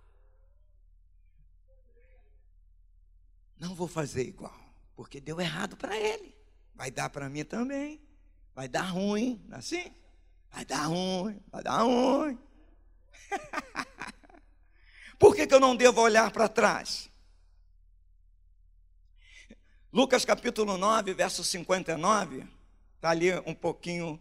Não vou fazer igual, porque deu errado para ele. Vai dar para mim também. Vai dar ruim, é assim? Vai dar ruim, vai dar ruim. Por que, que eu não devo olhar para trás? Lucas capítulo 9, verso 59, está ali um pouquinho.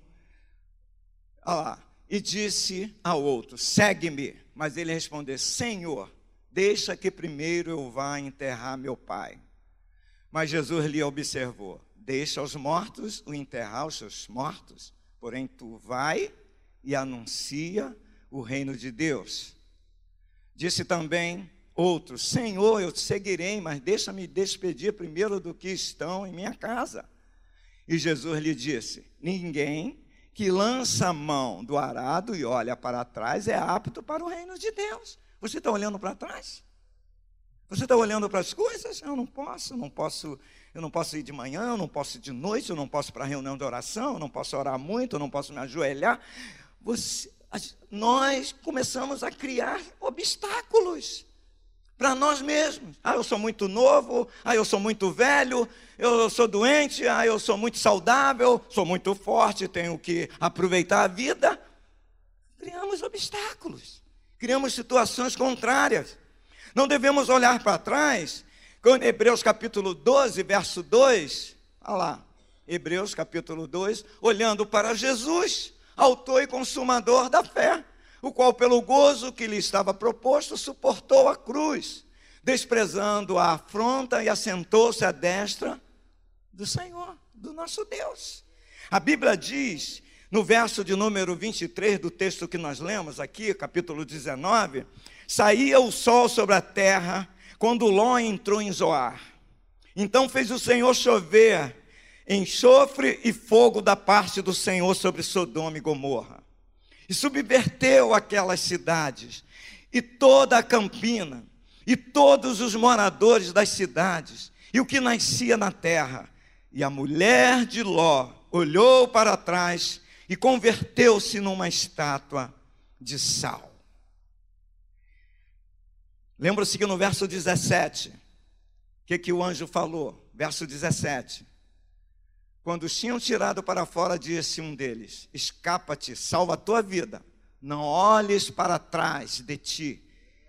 Olha lá. E disse ao outro: segue-me. Mas ele respondeu: Senhor, Deixa que primeiro eu vá enterrar meu pai. Mas Jesus lhe observou: Deixa os mortos o enterrar os seus mortos, porém tu vai e anuncia o reino de Deus. Disse também outro: Senhor, eu te seguirei, mas deixa-me despedir primeiro do que estão em minha casa. E Jesus lhe disse: Ninguém que lança a mão do arado e olha para trás é apto para o reino de Deus. Você está olhando para trás? Você está olhando para as coisas? Eu não posso, não posso, eu não posso ir de manhã, eu não posso ir de noite, eu não posso para reunião de oração, eu não posso orar muito, eu não posso me ajoelhar. Você, nós começamos a criar obstáculos para nós mesmos. Ah, eu sou muito novo, ah, eu sou muito velho, eu sou doente, ah, eu sou muito saudável, sou muito forte, tenho que aproveitar a vida. Criamos obstáculos, criamos situações contrárias. Não devemos olhar para trás, quando Hebreus capítulo 12, verso 2, olha lá, Hebreus capítulo 2, olhando para Jesus, autor e consumador da fé, o qual, pelo gozo que lhe estava proposto, suportou a cruz, desprezando a afronta e assentou-se à destra do Senhor, do nosso Deus. A Bíblia diz, no verso de número 23 do texto que nós lemos aqui, capítulo 19, saía o sol sobre a terra quando Ló entrou em Zoar. Então fez o Senhor chover enxofre e fogo da parte do Senhor sobre Sodoma e Gomorra. E subverteu aquelas cidades, e toda a campina, e todos os moradores das cidades, e o que nascia na terra. E a mulher de Ló olhou para trás e converteu-se numa estátua de sal. Lembra-se que no verso 17, o que, que o anjo falou? Verso 17. Quando os tinham tirado para fora, disse um deles: Escapa-te, salva a tua vida. Não olhes para trás de ti,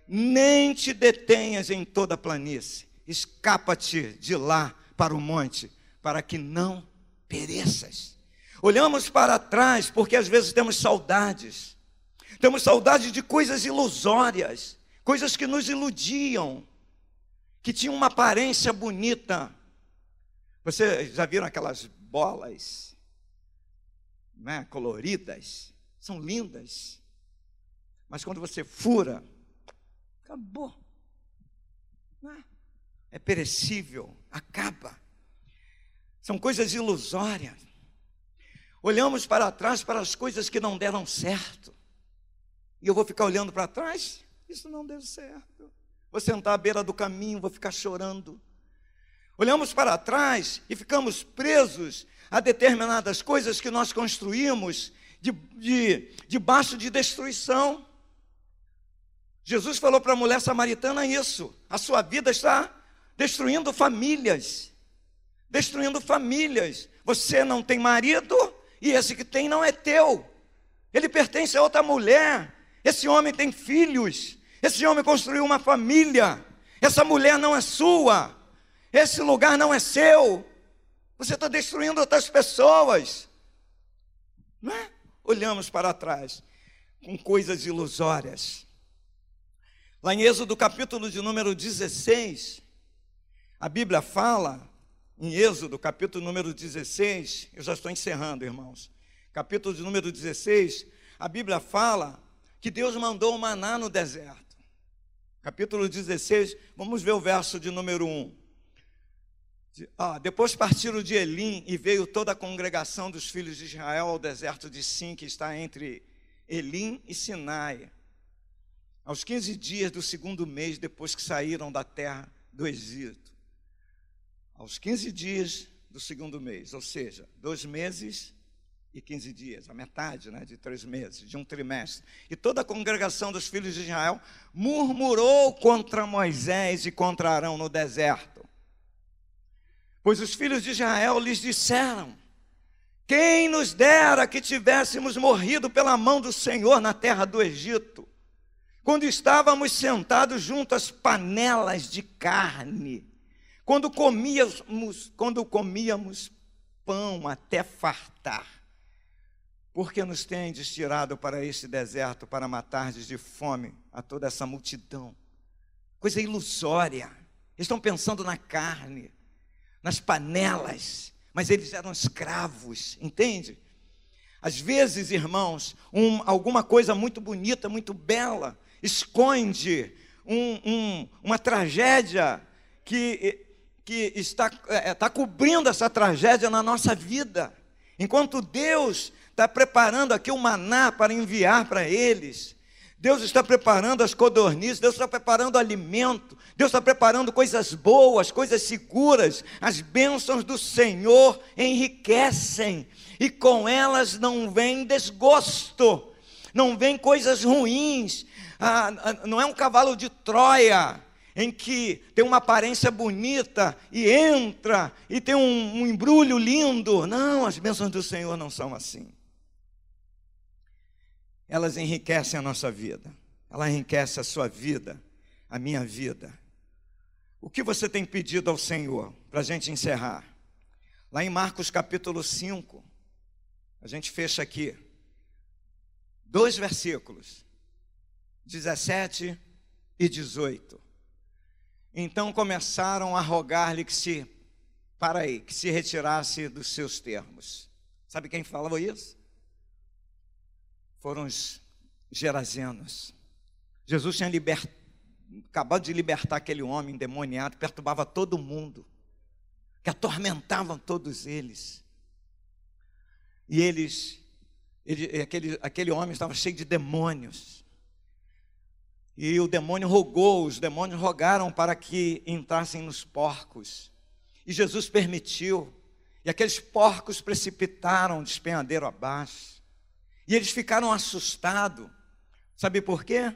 nem te detenhas em toda a planície. Escapa-te de lá para o monte, para que não pereças. Olhamos para trás porque às vezes temos saudades. Temos saudade de coisas ilusórias, coisas que nos iludiam, que tinham uma aparência bonita. Vocês já viram aquelas bolas né, coloridas, são lindas. Mas quando você fura, acabou. Né? É perecível, acaba. São coisas ilusórias. Olhamos para trás para as coisas que não deram certo. E eu vou ficar olhando para trás? Isso não deu certo. Vou sentar à beira do caminho, vou ficar chorando. Olhamos para trás e ficamos presos a determinadas coisas que nós construímos de, de, debaixo de destruição. Jesus falou para a mulher samaritana isso: a sua vida está destruindo famílias. Destruindo famílias. Você não tem marido e esse que tem não é teu. Ele pertence a outra mulher. Esse homem tem filhos. Esse homem construiu uma família. Essa mulher não é sua. Esse lugar não é seu. Você está destruindo outras pessoas. Não é? Olhamos para trás com coisas ilusórias. Lá em Êxodo, capítulo de número 16, a Bíblia fala, em Êxodo, capítulo número 16, eu já estou encerrando, irmãos. Capítulo de número 16, a Bíblia fala que Deus mandou o maná no deserto. Capítulo 16, vamos ver o verso de número 1. Ah, depois partiram de Elim e veio toda a congregação dos filhos de Israel ao deserto de Sim, que está entre Elim e Sinai. Aos 15 dias do segundo mês, depois que saíram da terra do Egito. Aos 15 dias do segundo mês, ou seja, dois meses e 15 dias, a metade né, de três meses, de um trimestre. E toda a congregação dos filhos de Israel murmurou contra Moisés e contra Arão no deserto Pois os filhos de Israel lhes disseram: Quem nos dera que tivéssemos morrido pela mão do Senhor na terra do Egito, quando estávamos sentados junto às panelas de carne, quando comíamos, quando comíamos pão até fartar. Porque nos tendes tirado para este deserto para matardes de fome a toda essa multidão? coisa ilusória. Eles estão pensando na carne, nas panelas, mas eles eram escravos, entende? Às vezes, irmãos, um, alguma coisa muito bonita, muito bela, esconde um, um, uma tragédia que, que está, é, está cobrindo essa tragédia na nossa vida. Enquanto Deus está preparando aqui o maná para enviar para eles, Deus está preparando as codornizes, Deus está preparando alimento, Deus está preparando coisas boas, coisas seguras. As bênçãos do Senhor enriquecem e com elas não vem desgosto, não vem coisas ruins. Ah, não é um cavalo de Troia em que tem uma aparência bonita e entra e tem um, um embrulho lindo. Não, as bênçãos do Senhor não são assim elas enriquecem a nossa vida. Ela enriquece a sua vida, a minha vida. O que você tem pedido ao Senhor para a gente encerrar? Lá em Marcos capítulo 5, a gente fecha aqui. Dois versículos, 17 e 18. Então começaram a rogar-lhe que se, para aí, que se retirasse dos seus termos. Sabe quem falou isso? foram os gerazenos. Jesus tinha libert... acabado de libertar aquele homem endemoniado, perturbava todo mundo, que atormentavam todos eles. E eles, ele, aquele, aquele homem estava cheio de demônios. E o demônio rogou, os demônios rogaram para que entrassem nos porcos. E Jesus permitiu. E aqueles porcos precipitaram despenhadeiro abaixo. E eles ficaram assustados. Sabe por quê?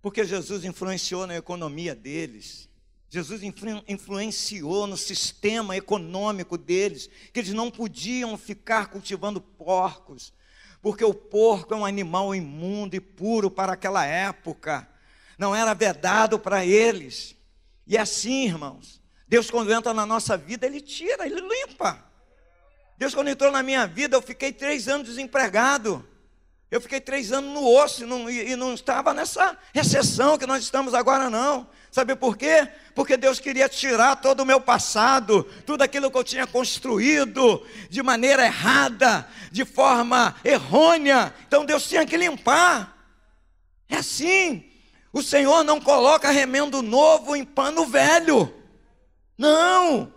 Porque Jesus influenciou na economia deles. Jesus influ influenciou no sistema econômico deles, que eles não podiam ficar cultivando porcos, porque o porco é um animal imundo e puro para aquela época. Não era vedado para eles. E assim, irmãos, Deus quando entra na nossa vida, Ele tira, Ele limpa. Deus, quando entrou na minha vida, eu fiquei três anos desempregado. Eu fiquei três anos no osso e não, e não estava nessa recessão que nós estamos agora, não. Sabe por quê? Porque Deus queria tirar todo o meu passado, tudo aquilo que eu tinha construído de maneira errada, de forma errônea. Então Deus tinha que limpar. É assim. O Senhor não coloca remendo novo em pano velho. Não.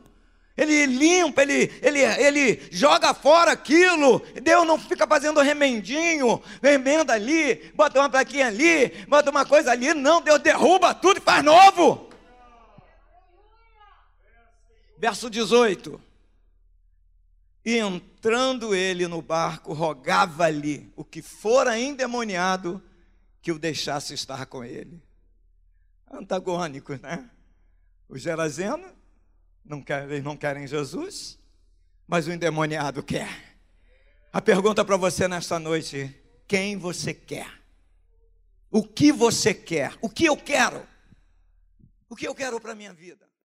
Ele limpa, ele, ele, ele joga fora aquilo. Deus não fica fazendo remendinho, remenda ali, bota uma plaquinha ali, bota uma coisa ali. Não, Deus derruba tudo e faz novo. Verso 18. E entrando ele no barco, rogava-lhe o que fora endemoniado que o deixasse estar com ele. Antagônico, né? O Gerazeno não querem, não querem Jesus, mas o endemoniado quer. A pergunta para você nesta noite: quem você quer? O que você quer? O que eu quero? O que eu quero para a minha vida?